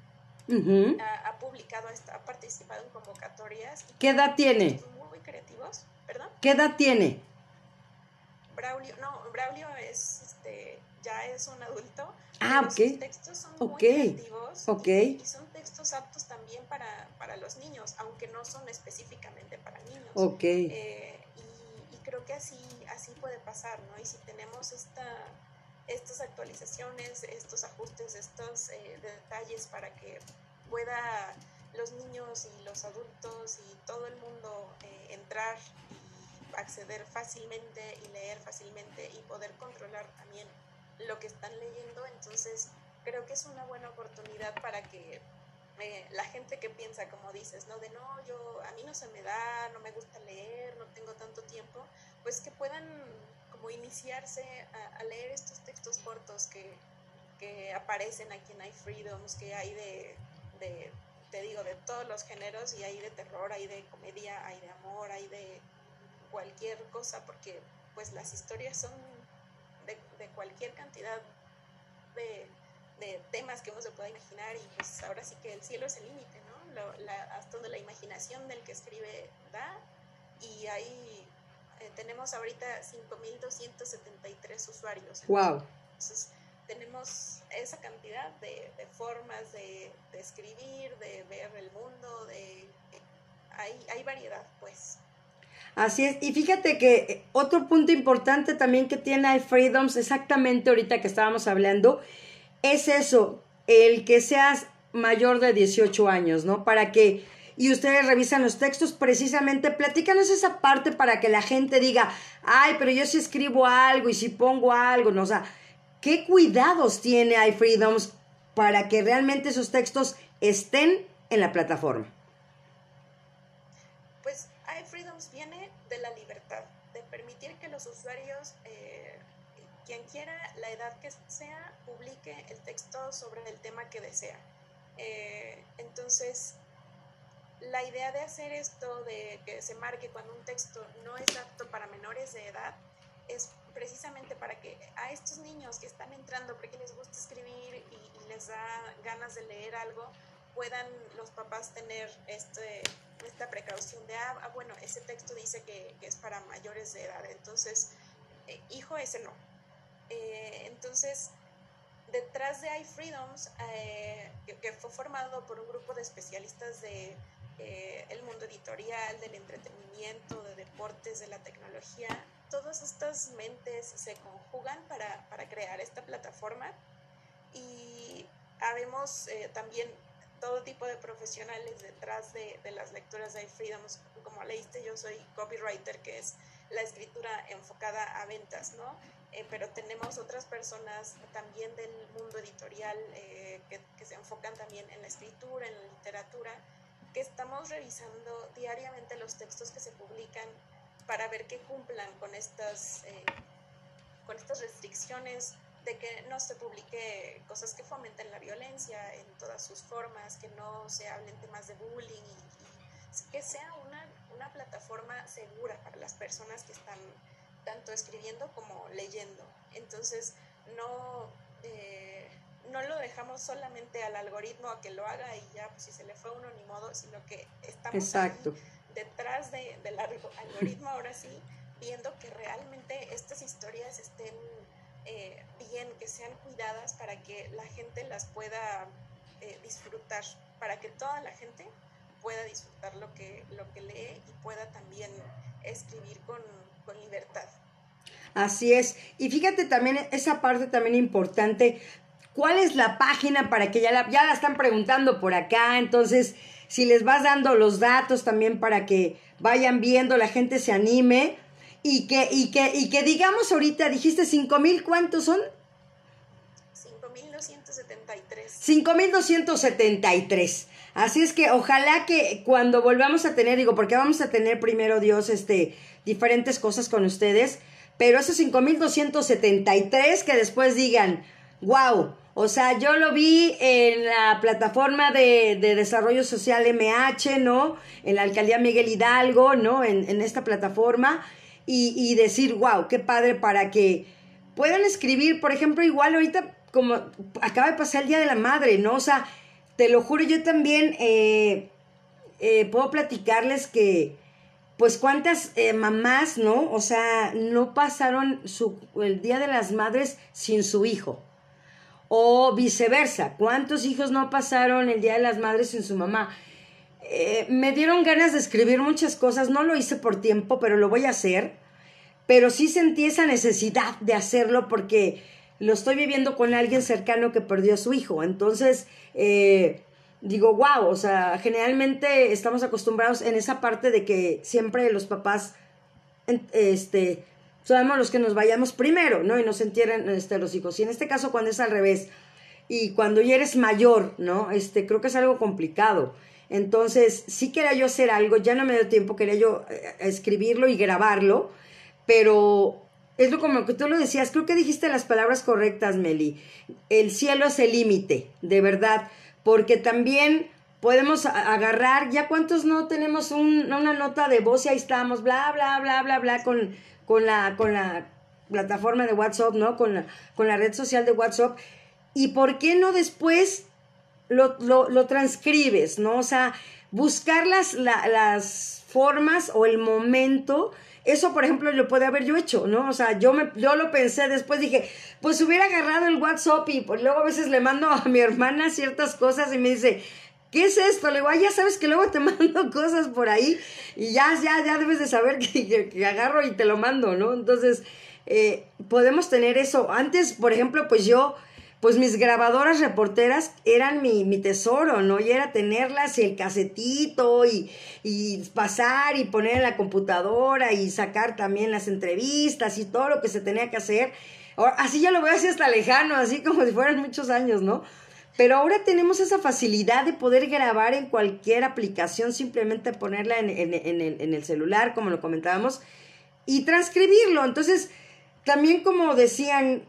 ha, publicado, ha participado en convocatorias. ¿Qué edad tiene? Muy creativos, ¿perdón? ¿Qué edad tiene? Braulio, no, Braulio es, este, ya es un adulto. Ah, ok. Sus textos son muy creativos. Ok. Y, son textos aptos también para, para, los niños, aunque no son específicamente para niños. Ok. Eh, y, creo que así, así puede pasar, ¿no? Y si tenemos esta, estas actualizaciones, estos ajustes, estos eh, detalles para que pueda los niños y los adultos y todo el mundo eh, entrar acceder fácilmente y leer fácilmente y poder controlar también lo que están leyendo. Entonces, creo que es una buena oportunidad para que eh, la gente que piensa, como dices, ¿no? De no, yo, a mí no se me da, no me gusta leer, no tengo tanto tiempo, pues que puedan como iniciarse a, leer estos textos cortos que, que, aparecen aquí en iFreedoms, que hay de, de, te digo, de todos los géneros y hay de terror, hay de comedia, hay de amor, hay de cualquier cosa, porque pues las historias son de, cualquier cantidad de, temas que uno se pueda imaginar y pues ahora sí que el cielo es el límite, ¿no? hasta donde la imaginación del que escribe da y ahí eh, tenemos ahorita 5.273 usuarios. ¡Wow! Entonces tenemos esa cantidad de, formas de, escribir, de ver el mundo, de... hay, hay variedad, pues. Así es, y fíjate que eh, otro punto importante también que tiene iFreedoms, exactamente ahorita que estábamos hablando, es eso, el que seas mayor de 18 años, ¿no? Para que, y ustedes revisan los textos, precisamente, platícanos esa parte para que la gente diga, ay, pero yo si escribo algo y si pongo algo, ¿no? O sea, ¿qué cuidados tiene iFreedoms para que realmente esos textos estén en la plataforma? Los usuarios, eh, quien quiera, la edad que sea, publique el texto sobre el tema que desea. Eh, entonces, la idea de hacer esto, de que se marque cuando un texto no es apto para menores de edad, es precisamente para que a estos niños que están entrando porque les gusta escribir y, les da ganas de leer algo, puedan los papás tener este, esta precaución de, ah, ah, bueno, ese texto dice que, es para mayores de edad, entonces, eh, hijo, ese no. Eh, entonces, detrás de iFreedoms, eh, que, fue formado por un grupo de especialistas de, eh, el mundo editorial, del entretenimiento, de deportes, de la tecnología, todas estas mentes se conjugan para, crear esta plataforma y habemos eh, también todo tipo de profesionales detrás de, las lecturas de iFreedoms. Como leíste, yo soy copywriter, que es la escritura enfocada a ventas, ¿no? Eh, pero tenemos otras personas también del mundo editorial eh, que, que, se enfocan también en la escritura, en la literatura, que estamos revisando diariamente los textos que se publican para ver que cumplan con estas, eh, con estas restricciones de que no se publique cosas que fomenten la violencia en todas sus formas, que no se hablen temas de bullying y, que sea una, una, plataforma segura para las personas que están tanto escribiendo como leyendo. Entonces, no, eh, no lo dejamos solamente al algoritmo a que lo haga y ya, pues si se le fue uno ni modo, sino que estamos detrás del algoritmo ahora sí, viendo que realmente estas historias estén eh, bien, que sean cuidadas para que la gente las pueda eh, disfrutar, para que toda la gente pueda disfrutar lo que, lo que lee y pueda también escribir con, con libertad. Así es. Y fíjate también esa parte también importante. ¿Cuál es la página para que ya la, ya la están preguntando por acá? Entonces, si les vas dando los datos también para que vayan viendo, la gente se anime y que, y que, y que digamos ahorita, dijiste cinco mil, ¿cuántos son? 5.273. 5.273. Así es que ojalá que cuando volvamos a tener, digo, porque vamos a tener primero Dios, este, diferentes cosas con ustedes, pero esos 5.273 que después digan, wow, o sea, yo lo vi en la plataforma de, desarrollo social MH, ¿no? En la alcaldía Miguel Hidalgo, ¿no? En, esta plataforma. Y, y, decir, wow, qué padre para que puedan escribir, por ejemplo, igual ahorita como acaba de pasar el Día de la Madre, ¿no? O sea, te lo juro, yo también eh, eh, puedo platicarles que, pues cuántas eh, mamás, ¿no? O sea, no pasaron su, el Día de las Madres sin su hijo. O viceversa, ¿cuántos hijos no pasaron el Día de las Madres sin su mamá? Me dieron ganas de escribir muchas cosas, no lo hice por tiempo, pero lo voy a hacer. Pero sí sentí esa necesidad de hacerlo porque lo estoy viviendo con alguien cercano que perdió a su hijo. Entonces, eh, digo, wow, o sea, generalmente estamos acostumbrados en esa parte de que siempre los papás, este, somos los que nos vayamos primero, ¿no? Y nos entierran este, los hijos. Y en este caso, cuando es al revés, y cuando ya eres mayor, ¿no? Este, creo que es algo complicado. Entonces, sí quería yo hacer algo, ya no me dio tiempo, quería yo eh, escribirlo y grabarlo, pero es lo como que tú lo decías, creo que dijiste las palabras correctas, Meli. El cielo es el límite, de verdad, porque también podemos agarrar, ya cuántos no tenemos una nota de voz y ahí estamos, bla, bla, bla, bla, bla, con, con, la, con la plataforma de WhatsApp, ¿no? Con la, con la red social de WhatsApp. ¿Y por qué no después lo, lo, transcribes, ¿no? O sea, buscar las, formas o el momento eso, por ejemplo, lo puede haber yo hecho, ¿no? O sea, yo, me, yo lo pensé después, dije, pues hubiera agarrado el WhatsApp y pues luego a veces le mando a mi hermana ciertas cosas y me dice, ¿qué es esto? Le digo, ya sabes que luego te mando cosas por ahí y ya, ya, ya debes de saber que, que, agarro y te lo mando, ¿no? Entonces, eh, podemos tener eso. Antes, por ejemplo, pues yo pues mis grabadoras reporteras eran mi, mi, tesoro, ¿no? Y era tenerlas y el casetito y, y, pasar y poner en la computadora y sacar también las entrevistas y todo lo que se tenía que hacer. así ya lo veo así hasta lejano, así como si fueran muchos años, ¿no? Pero ahora tenemos esa facilidad de poder grabar en cualquier aplicación, simplemente ponerla en, en, en, el, en el celular, como lo comentábamos, y transcribirlo. Entonces, también como decían,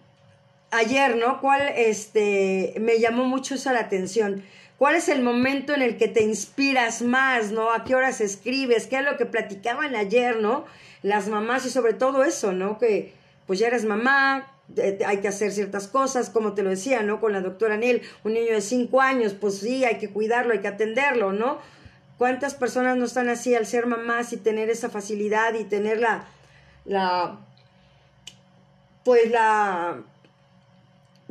ayer, ¿no? ¿Cuál este me llamó mucho eso la atención? ¿Cuál es el momento en el que te inspiras más, ¿no? ¿A qué horas escribes? ¿Qué es lo que platicaban ayer, ¿no? Las mamás y sobre todo eso, ¿no? Que pues ya eres mamá, hay que hacer ciertas cosas, como te lo decía, ¿no? Con la doctora Nel, un niño de cinco años, pues sí, hay que cuidarlo, hay que atenderlo, ¿no? ¿Cuántas personas no están así al ser mamás y tener esa facilidad y tener la, la, pues la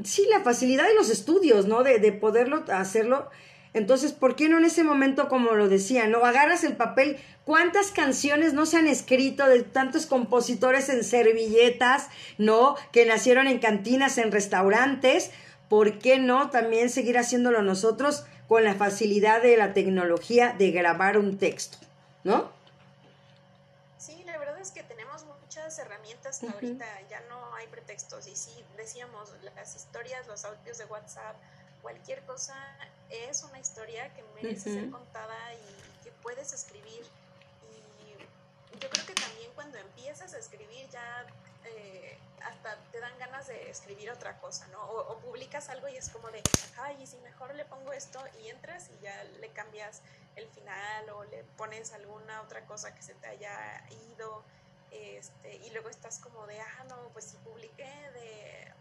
sí, la facilidad de los estudios, ¿no? De, de poderlo hacerlo. Entonces, ¿por qué no en ese momento, como lo decía, no agarras el papel? ¿Cuántas canciones no se han escrito de tantos compositores en servilletas, no? Que nacieron en cantinas, en restaurantes. ¿Por qué no también seguir haciéndolo nosotros con la facilidad de la tecnología de grabar un texto, no? Sí, la verdad es que herramientas ahorita, ya no hay pretextos. Y sí, decíamos, las historias, los audios de WhatsApp, cualquier cosa es una historia que merece ser contada y que puedes escribir. Y yo creo que también cuando empiezas a escribir ya eh, hasta te dan ganas de escribir otra cosa, ¿no? O, publicas algo y es como de, ay, y si mejor le pongo esto y entras y ya le cambias el final o le pones alguna otra cosa que se te haya ido. Este, y luego estás como de, ah, no, pues publiqué de,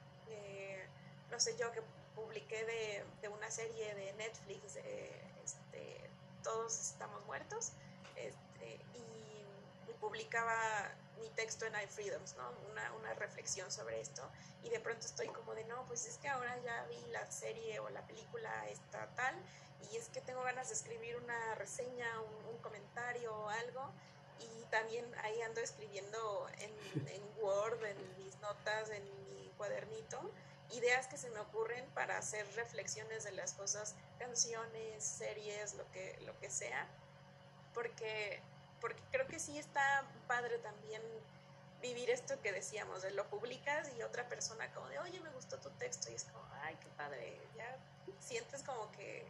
no sé yo, que publiqué de, una serie de Netflix, este, Todos estamos muertos, este, y, publicaba mi texto en iFreedoms, ¿no? Una, una, reflexión sobre esto, y de pronto estoy como de, no, pues es que ahora ya vi la serie o la película esta tal, y es que tengo ganas de escribir una reseña, un, comentario o algo, y también ahí ando escribiendo en, en Word, en mis notas, en mi cuadernito, ideas que se me ocurren para hacer reflexiones de las cosas, canciones, series, lo que, lo que sea, porque, porque creo que sí está padre también vivir esto que decíamos, de lo publicas y otra persona como de, oye, me gustó tu texto, y es como, ay, qué padre, ya sientes como que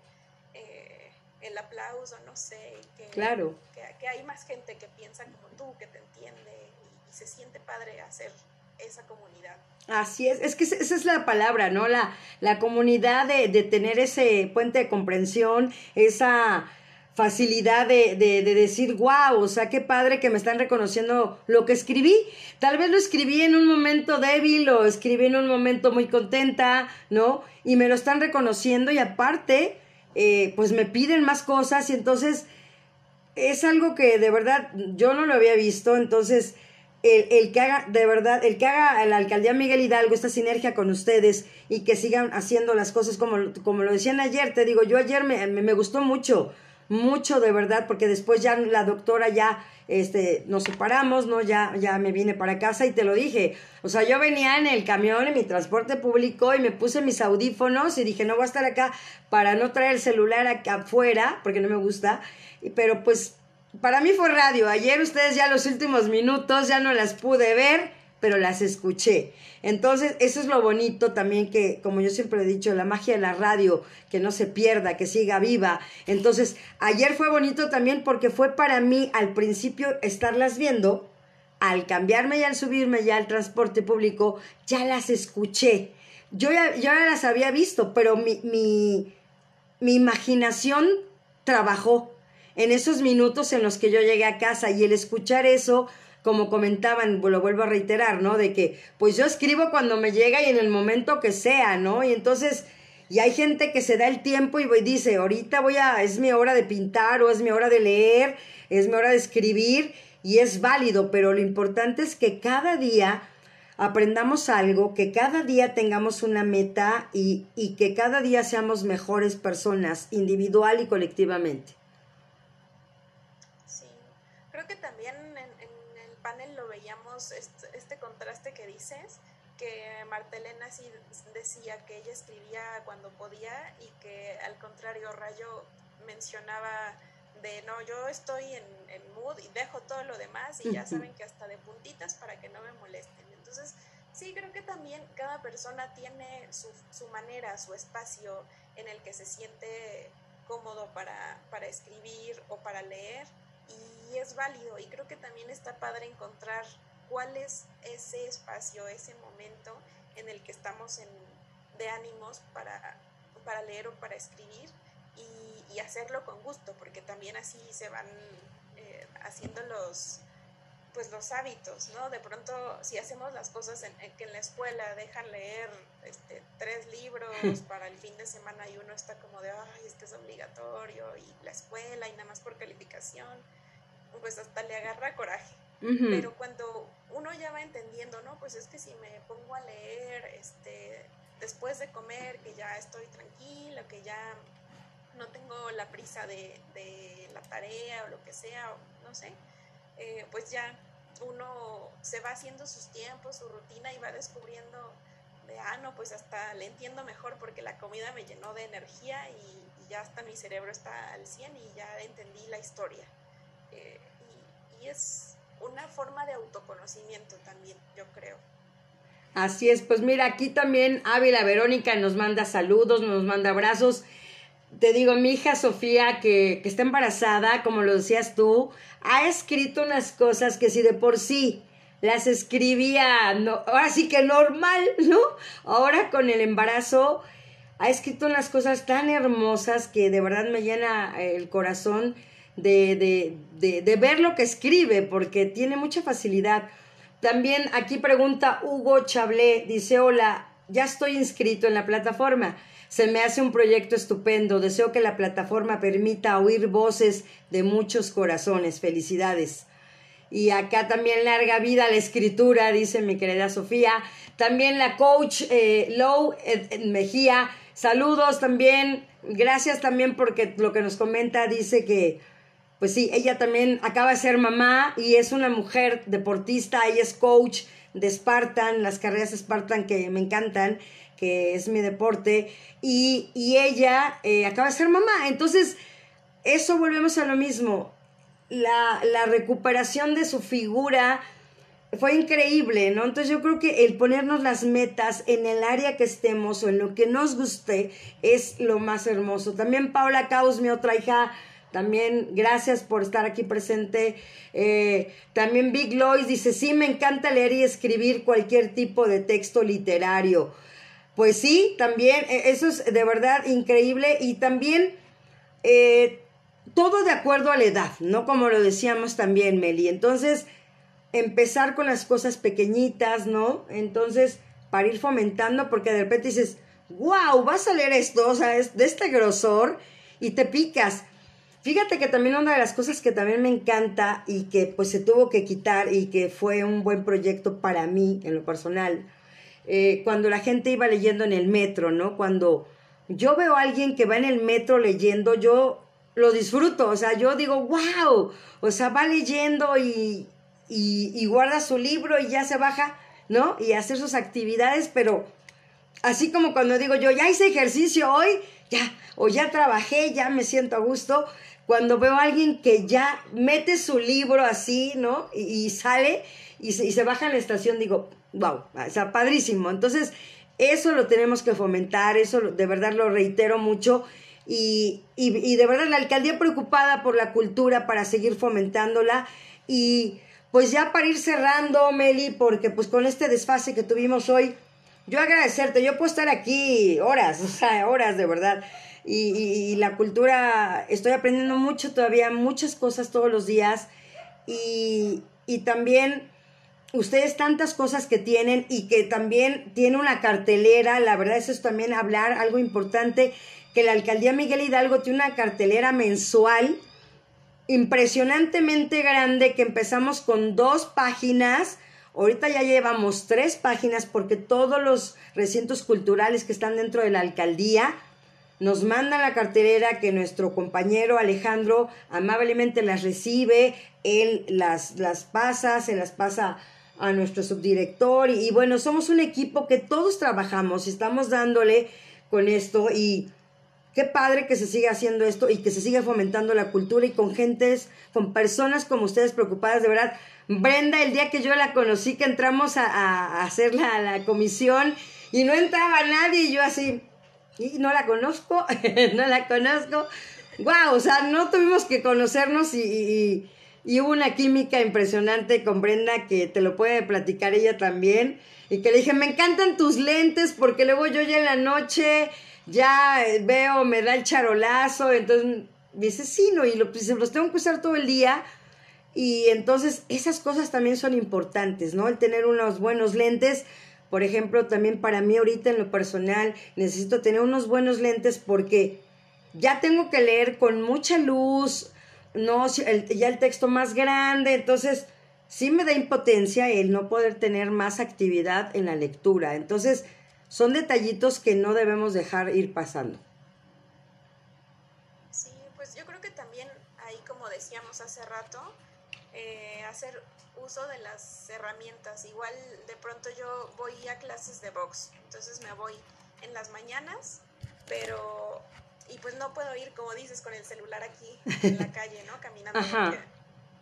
eh, el aplauso, no sé, que, claro. que, hay más gente que piensa como tú, que te entiende, y se siente padre hacer esa comunidad. Así es, es que esa es la palabra, ¿no? La, la comunidad de, de tener ese puente de comprensión, esa facilidad de, de, de, decir, wow, o sea, qué padre que me están reconociendo lo que escribí. Tal vez lo escribí en un momento débil o escribí en un momento muy contenta, ¿no? Y me lo están reconociendo y aparte, eh, pues me piden más cosas y entonces es algo que de verdad yo no lo había visto, entonces el, que haga, de verdad, el que haga la alcaldía Miguel Hidalgo esta sinergia con ustedes y que sigan haciendo las cosas como, como lo decían ayer, te digo, yo ayer me, me, gustó mucho, mucho de verdad, porque después ya la doctora ya, este, nos separamos, ¿no? Ya, ya me vine para casa y te lo dije. O sea, yo venía en el camión, en mi transporte público y me puse mis audífonos y dije, no voy a estar acá para no traer el celular acá afuera, porque no me gusta. Pero pues para mí fue radio. Ayer ustedes ya los últimos minutos ya no las pude ver, pero las escuché. Entonces, eso es lo bonito también que, como yo siempre he dicho, la magia de la radio, que no se pierda, que siga viva. Entonces, ayer fue bonito también porque fue para mí al principio estarlas viendo, al cambiarme y al subirme ya al transporte público, ya las escuché. Yo ya, ya las había visto, pero mi, mi imaginación trabajó en esos minutos en los que yo llegué a casa y el escuchar eso, como comentaban, lo vuelvo a reiterar, ¿no? De que pues yo escribo cuando me llega y en el momento que sea, ¿no? Y entonces, y hay gente que se da el tiempo y dice, ahorita voy a, es mi hora de pintar o es mi hora de leer, es mi hora de escribir y es válido, pero lo importante es que cada día aprendamos algo, que cada día tengamos una meta y, y que cada día seamos mejores personas, individual y colectivamente. Este, contraste que dices, que Martelena sí decía que ella escribía cuando podía y que al contrario Rayo mencionaba de no, yo estoy en, en mood y dejo todo lo demás y ya saben que hasta de puntitas para que no me molesten. Entonces, sí, creo que también cada persona tiene su, su manera, su espacio en el que se siente cómodo para, para escribir o para leer y es válido y creo que también está padre encontrar cuál es ese espacio, ese momento en el que estamos en, de ánimos para, para leer o para escribir y, hacerlo con gusto, porque también así se van eh, haciendo los pues los hábitos, ¿no? De pronto, si hacemos las cosas en, que en la escuela dejan leer este, tres libros para el fin de semana y uno está como de, ay, es que es obligatorio, y la escuela y nada más por calificación, pues hasta le agarra coraje. Pero cuando uno ya va entendiendo, ¿no? Pues es que si me pongo a leer este, después de comer, que ya estoy tranquilo, que ya no tengo la prisa de, de la tarea o lo que sea, no sé, eh, pues ya uno se va haciendo sus tiempos, su rutina y va descubriendo de, ah, no, pues hasta le entiendo mejor porque la comida me llenó de energía y, ya hasta mi cerebro está al 100 y ya entendí la historia. Eh, y, y es una forma de autoconocimiento también, yo creo. Así es, pues mira, aquí también Ávila Verónica nos manda saludos, nos manda abrazos. Te digo, mi hija Sofía, que, que está embarazada, como lo decías tú, ha escrito unas cosas que si de por sí las escribía, no, ahora sí que normal, ¿no? Ahora con el embarazo ha escrito unas cosas tan hermosas que de verdad me llena el corazón de, de, de, ver lo que escribe, porque tiene mucha facilidad. También aquí pregunta Hugo Chablé, dice, hola, ya estoy inscrito en la plataforma. Se me hace un proyecto estupendo. Deseo que la plataforma permita oír voces de muchos corazones. Felicidades. Y acá también larga vida la escritura, dice mi querida Sofía. También la coach eh, Low Mejía. Saludos también. Gracias también porque lo que nos comenta dice que, pues sí, ella también acaba de ser mamá y es una mujer deportista. Ella es coach de Spartan, las carreras Spartan que me encantan que es mi deporte, y, ella eh, acaba de ser mamá. Entonces, eso volvemos a lo mismo. La, la recuperación de su figura fue increíble, ¿no? Entonces yo creo que el ponernos las metas en el área que estemos o en lo que nos guste es lo más hermoso. También Paula Caos, mi otra hija, también gracias por estar aquí presente. Eh, también Big Lois dice, sí, me encanta leer y escribir cualquier tipo de texto literario. Pues sí, también, e, eso es de verdad increíble y también eh, todo de acuerdo a la edad, ¿no? Como lo decíamos también, Meli. Entonces, empezar con las cosas pequeñitas, ¿no? Entonces, para ir fomentando, porque de repente dices, wow, vas a leer esto, o sea, es de este grosor y te picas. Fíjate que también una de las cosas que también me encanta y que pues se tuvo que quitar y que fue un buen proyecto para mí en lo personal, eh, cuando la gente iba leyendo en el metro, ¿no? Cuando yo veo a alguien que va en el metro leyendo, yo lo disfruto, o sea, yo digo, wow, o sea, va leyendo y, y, guarda su libro y ya se baja, ¿no? Y hace sus actividades, pero así como cuando digo yo, ya hice ejercicio hoy, ya, o ya trabajé, ya me siento a gusto, cuando veo a alguien que ya mete su libro así, ¿no? Y, sale y se, baja en la estación, digo, wow, o sea, padrísimo. Entonces, eso lo tenemos que fomentar, eso de verdad lo reitero mucho. Y, y, de verdad la alcaldía preocupada por la cultura para seguir fomentándola. Y pues ya para ir cerrando, Meli, porque pues con este desfase que tuvimos hoy, yo agradecerte, yo puedo estar aquí horas, o sea, horas de verdad. Y, y, la cultura, estoy aprendiendo mucho todavía, muchas cosas todos los días. Y, y también ustedes tantas cosas que tienen y que también tiene una cartelera, la verdad eso es también hablar algo importante, que la alcaldía Miguel Hidalgo tiene una cartelera mensual impresionantemente grande que empezamos con dos páginas, ahorita ya llevamos tres páginas porque todos los recintos culturales que están dentro de la alcaldía nos mandan la cartelera que nuestro compañero Alejandro amablemente las recibe, él las, las pasa, se las pasa a nuestro subdirector y, bueno, somos un equipo que todos trabajamos y estamos dándole con esto y qué padre que se siga haciendo esto y que se siga fomentando la cultura y con gentes, con personas como ustedes preocupadas, de verdad. Brenda, el día que yo la conocí, que entramos a, a hacer la, la, comisión y no entraba nadie y yo así, y no la conozco, no la conozco. Wow, o sea, no tuvimos que conocernos y y hubo una química impresionante con Brenda que te lo puede platicar ella también. Y que le dije, me encantan tus lentes porque luego yo ya en la noche ya veo, me da el charolazo. Entonces dice, sí, no, y lo, pues, los tengo que usar todo el día. Y entonces esas cosas también son importantes, ¿no? El tener unos buenos lentes. Por ejemplo, también para mí ahorita en lo personal necesito tener unos buenos lentes porque ya tengo que leer con mucha luz, no, ya el texto más grande, entonces sí me da impotencia el no poder tener más actividad en la lectura. Entonces, son detallitos que no debemos dejar ir pasando. decíamos hace rato, eh, hacer uso de las herramientas. Igual de pronto yo voy a clases de box, entonces me voy en las mañanas, pero y pues no puedo ir, como dices, con el celular aquí en la calle, ¿no? Caminando.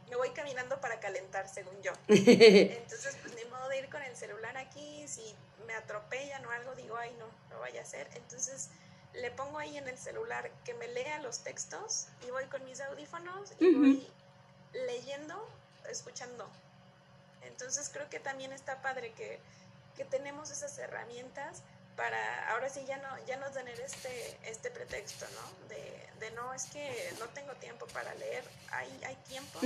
Me voy caminando para calentar, según yo. Entonces, pues ni modo de ir con el celular aquí, si me atropellan o algo, digo, ay, no, no vaya a ser. Entonces, le pongo ahí en el celular que me lea los textos y voy con mis audífonos y voy leyendo, escuchando. Entonces, creo que también está padre que, que tenemos esas herramientas para ahora sí ya no ya no tener este este pretexto no de, de no es que no tengo tiempo para leer. Hay hay tiempos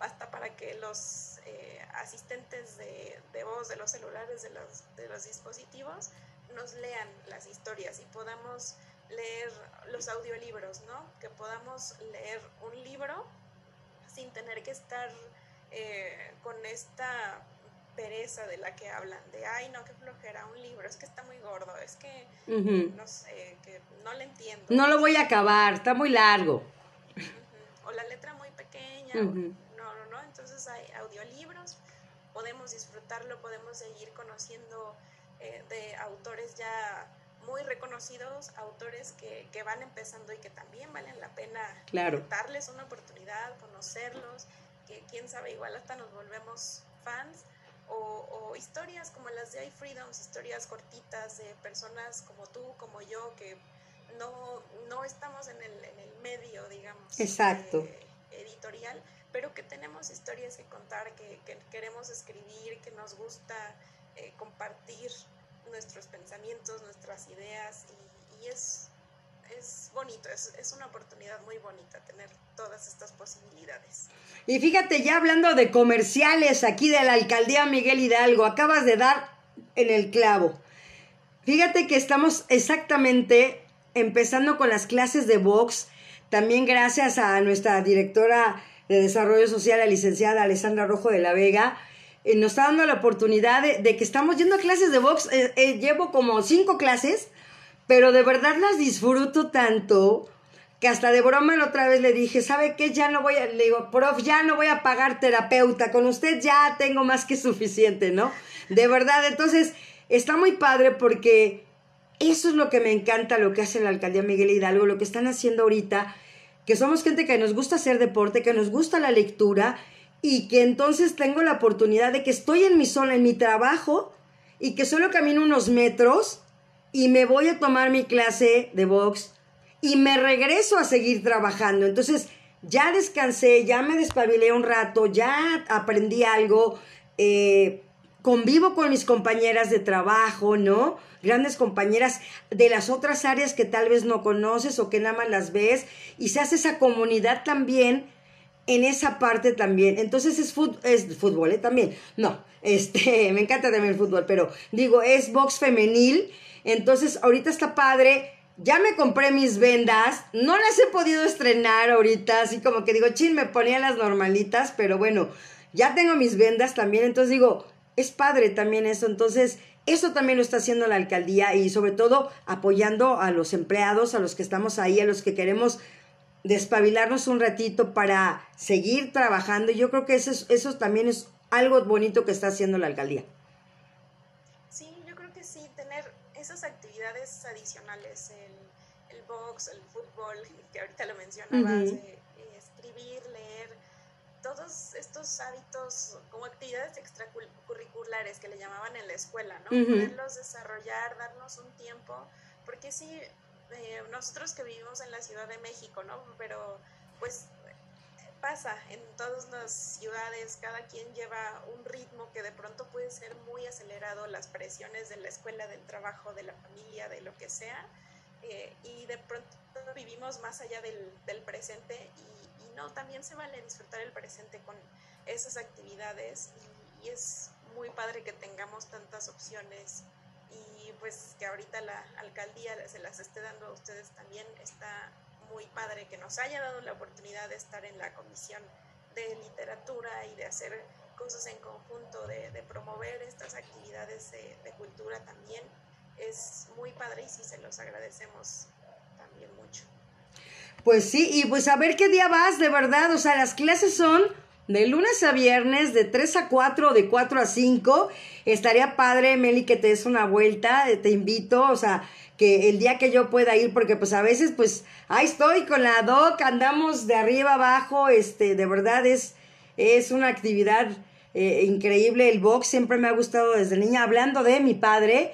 hasta para que los eh, asistentes de, de, voz de los celulares de los de los dispositivos nos lean las historias y podamos leer los audiolibros no que podamos leer un libro sin tener que estar eh, con esta pereza de la que hablan, de ay no, qué flojera, un libro, es que está muy gordo, es que no sé, que no le entiendo. No lo voy a acabar, está muy largo. O la letra muy pequeña, no, no, no, entonces hay audiolibros, podemos disfrutarlo, podemos seguir conociendo eh, de autores ya muy reconocidos, autores que, que, van empezando y que también valen la pena darles una oportunidad, conocerlos, que quién sabe, igual hasta nos volvemos fans o, historias como las de iFreedoms, historias cortitas de personas como tú, como yo, que no, no estamos en el, en el medio, digamos, Exacto. editorial, pero que tenemos historias que contar, que, que queremos escribir, que nos gusta eh, compartir nuestros pensamientos, nuestras ideas, y, y es, es bonito, es, es una oportunidad muy bonita tener todas estas posibilidades. Y fíjate, ya hablando de comerciales aquí de la alcaldía Miguel Hidalgo, acabas de dar en el clavo. Fíjate que estamos exactamente empezando con las clases de box, también gracias a nuestra directora de Desarrollo Social, la licenciada Alessandra Rojo de la Vega, eh, nos está dando la oportunidad de, que estamos yendo a clases de box. Eh, eh, llevo como cinco clases, pero de verdad las disfruto tanto que hasta de broma la otra vez le dije, ¿sabe qué? Ya no voy a, le digo, prof, ya no voy a pagar terapeuta, con usted ya tengo más que suficiente, ¿no? De verdad, entonces, está muy padre porque eso es lo que me encanta, lo que hace la alcaldía Miguel Hidalgo, lo que están haciendo ahorita, que somos gente que nos gusta hacer deporte, que nos gusta la lectura y que entonces tengo la oportunidad de que estoy en mi zona, en mi trabajo y que solo camino unos metros y me voy a tomar mi clase de box y me regreso a seguir trabajando. Entonces, ya descansé, ya me despabilé un rato, ya aprendí algo, eh, convivo con mis compañeras de trabajo, ¿no? Grandes compañeras de las otras áreas que tal vez no conoces o que nada más las ves y se hace esa comunidad también en esa parte también. Entonces es, es fútbol, ¿eh? También. No, este, me encanta también el fútbol, pero digo, es box femenil. Entonces ahorita está padre ya me compré mis vendas, no las he podido estrenar ahorita, así como que digo, chin, me ponía las normalitas, pero bueno, ya tengo mis vendas también, entonces digo, es padre también eso, entonces eso también lo está haciendo la alcaldía y sobre todo apoyando a los empleados, a los que estamos ahí, a los que queremos despabilarnos un ratito para seguir trabajando. Yo creo que eso, eso también es algo bonito que está haciendo la alcaldía. esas actividades adicionales, el, el box, el fútbol, que ahorita lo mencionabas, eh, escribir, leer, todos estos hábitos como actividades extracurriculares que le llamaban en la escuela, ¿no? Poderlos desarrollar, darnos un tiempo, porque sí, eh, nosotros que vivimos en la Ciudad de México, ¿no? Pero pues pasa en todas las ciudades, cada quien lleva un ritmo que de pronto puede ser muy acelerado, las presiones de la escuela, del trabajo, de la familia, de lo que sea, eh, y de pronto vivimos más allá del, del presente y, y, no, también se vale disfrutar el presente con esas actividades y, y es muy padre que tengamos tantas opciones y pues que ahorita la alcaldía se las esté dando a ustedes también está muy padre que nos haya dado la oportunidad de estar en la comisión de literatura y de hacer cosas en conjunto, de, promover estas actividades de, cultura también. Es muy padre y sí se los agradecemos también mucho. Pues sí, y pues a ver qué día vas, de verdad. O sea, las clases son de lunes a viernes, de 3 a 4, de 4 a 5. Estaría padre, Meli, que te des una vuelta, eh, te invito, o sea, que el día que yo pueda ir, porque pues a veces pues ahí estoy con la doc, andamos de arriba abajo, este, de verdad es, es una actividad eh, increíble. El box siempre me ha gustado desde niña. Hablando de mi padre,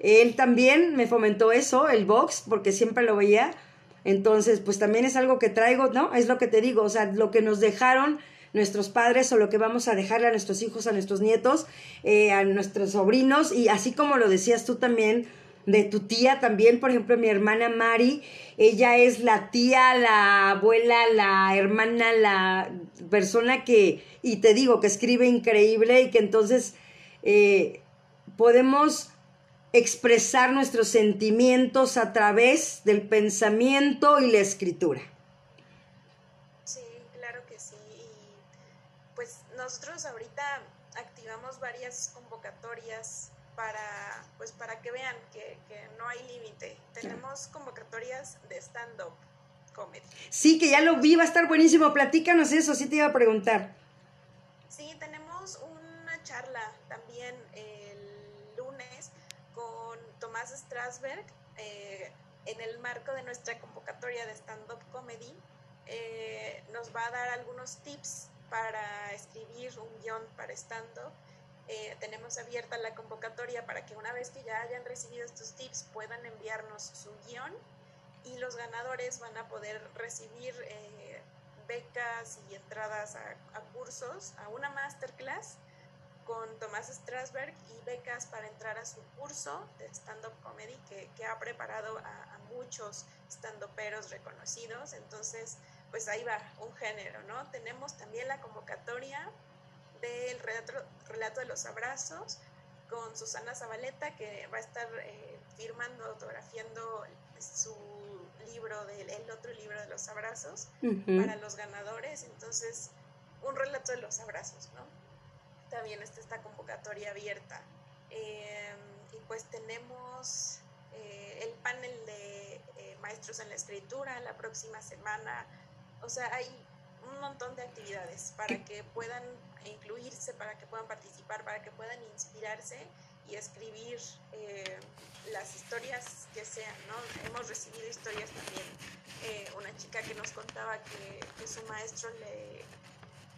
él también me fomentó eso, el box, porque siempre lo veía. Entonces, pues también es algo que traigo, ¿no? Es lo que te digo, o sea, lo que nos dejaron nuestros padres o lo que vamos a dejarle a nuestros hijos, a nuestros nietos, eh, a nuestros sobrinos y así como lo decías tú también de tu tía también, por ejemplo, mi hermana Mari, ella es la tía, la abuela, la hermana, la persona que, y te digo, que escribe increíble y que entonces eh, podemos expresar nuestros sentimientos a través del pensamiento y la escritura. Nosotros ahorita activamos varias convocatorias para, pues para que vean que, no hay límite. Tenemos convocatorias de stand-up comedy. Sí, que ya lo vi, va a estar buenísimo. Platícanos eso, sí te iba a preguntar. Sí, tenemos una charla también el lunes con Tomás Strasberg eh, en el marco de nuestra convocatoria de stand-up comedy. Eh, nos va a dar algunos tips para escribir un guion para stand-up. Eh, tenemos abierta la convocatoria para que una vez que ya hayan recibido estos tips puedan enviarnos su guion y los ganadores van a poder recibir eh, becas y entradas a, cursos, a una masterclass con Tomás Strasberg y becas para entrar a su curso de stand-up comedy que, que, ha preparado a, a muchos stand-uperos reconocidos. Entonces, pues ahí va, un género, ¿no? Tenemos también la convocatoria del relato, de los abrazos con Susana Zabaleta, que va a estar eh, firmando, autografiando su libro, del, el otro libro de los abrazos para los ganadores. Entonces, un relato de los abrazos, ¿no? También está esta convocatoria abierta. Em, y pues tenemos eh, el panel de eh, maestros en la escritura la próxima semana o sea, hay un montón de actividades para que puedan incluirse, para que puedan participar, para que puedan inspirarse y escribir eh, las historias que sean, ¿no? Hemos recibido historias también. Eh, una chica que nos contaba que, que, su maestro le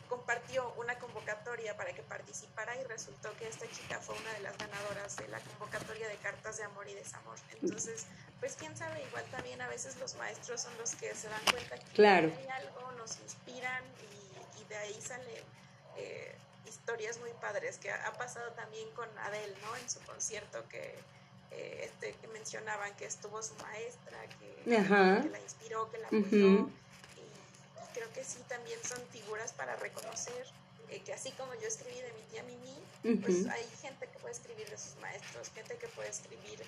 compartió una convocatoria para que participara y resultó que esta chica fue una de las ganadoras de la convocatoria de cartas de amor y desamor. Entonces, pues quién sabe, igual también a veces los maestros son los que se dan cuenta que hay algo, nos inspiran y, de ahí salen eh, historias muy padres que ha, pasado también con Adele, ¿no? En su concierto que, eh, este, que mencionaban que estuvo su maestra, que, la inspiró, que la apoyó. y, creo que sí, también son figuras para reconocer eh, que así como yo escribí de mi tía Mimi, pues hay gente que puede escribir de sus maestros, gente que puede escribir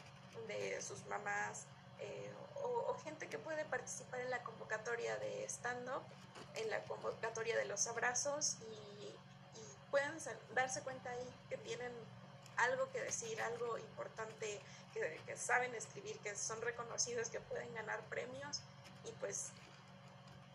de sus mamás eh, o, gente que puede participar en la convocatoria de stand-up, en la convocatoria de los abrazos y, pueden darse cuenta ahí que tienen algo que decir, algo importante, que, que saben escribir, que son reconocidos, que pueden ganar premios y pues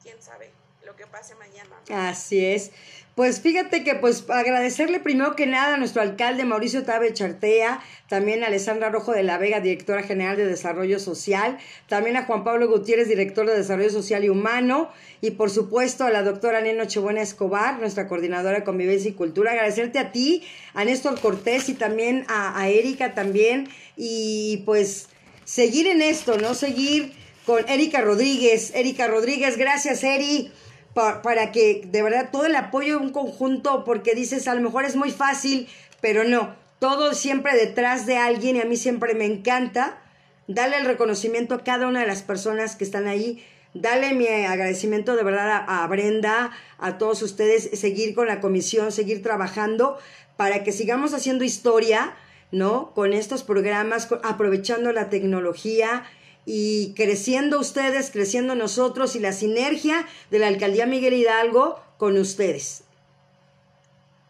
quién sabe, lo que pase mañana. Así es. Pues fíjate que pues agradecerle primero que nada a nuestro alcalde Mauricio Tabe Chartea, también a Alessandra Rojo de la Vega, directora general de Desarrollo Social, también a Juan Pablo Gutiérrez, director de Desarrollo Social y Humano, y por supuesto a la doctora Nena Nochebuena Escobar, nuestra coordinadora de Convivencia y Cultura. Agradecerte a ti, a Néstor Cortés y también a, a Erika también, y pues seguir en esto, ¿no? Seguir con Erika Rodríguez. Erika Rodríguez, gracias Eri para que de verdad todo el apoyo de un conjunto, porque dices, a lo mejor es muy fácil, pero no, todo siempre detrás de alguien y a mí siempre me encanta. Darle el reconocimiento a cada una de las personas que están ahí, darle mi agradecimiento de verdad a, Brenda, a todos ustedes, seguir con la comisión, seguir trabajando para que sigamos haciendo historia, ¿no? Con estos programas, aprovechando la tecnología y creciendo ustedes, creciendo nosotros y la sinergia de la Alcaldía Miguel Hidalgo con ustedes.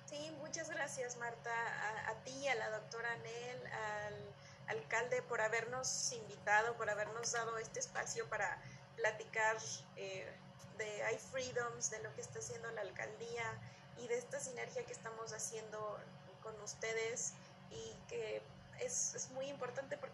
Sí, muchas gracias Marta, a, ti, a la doctora Anel, al alcalde por habernos invitado, por habernos dado este espacio para platicar eh, de iFreedoms, de lo que está haciendo la alcaldía y de esta sinergia que estamos haciendo con ustedes y que es, es muy importante porque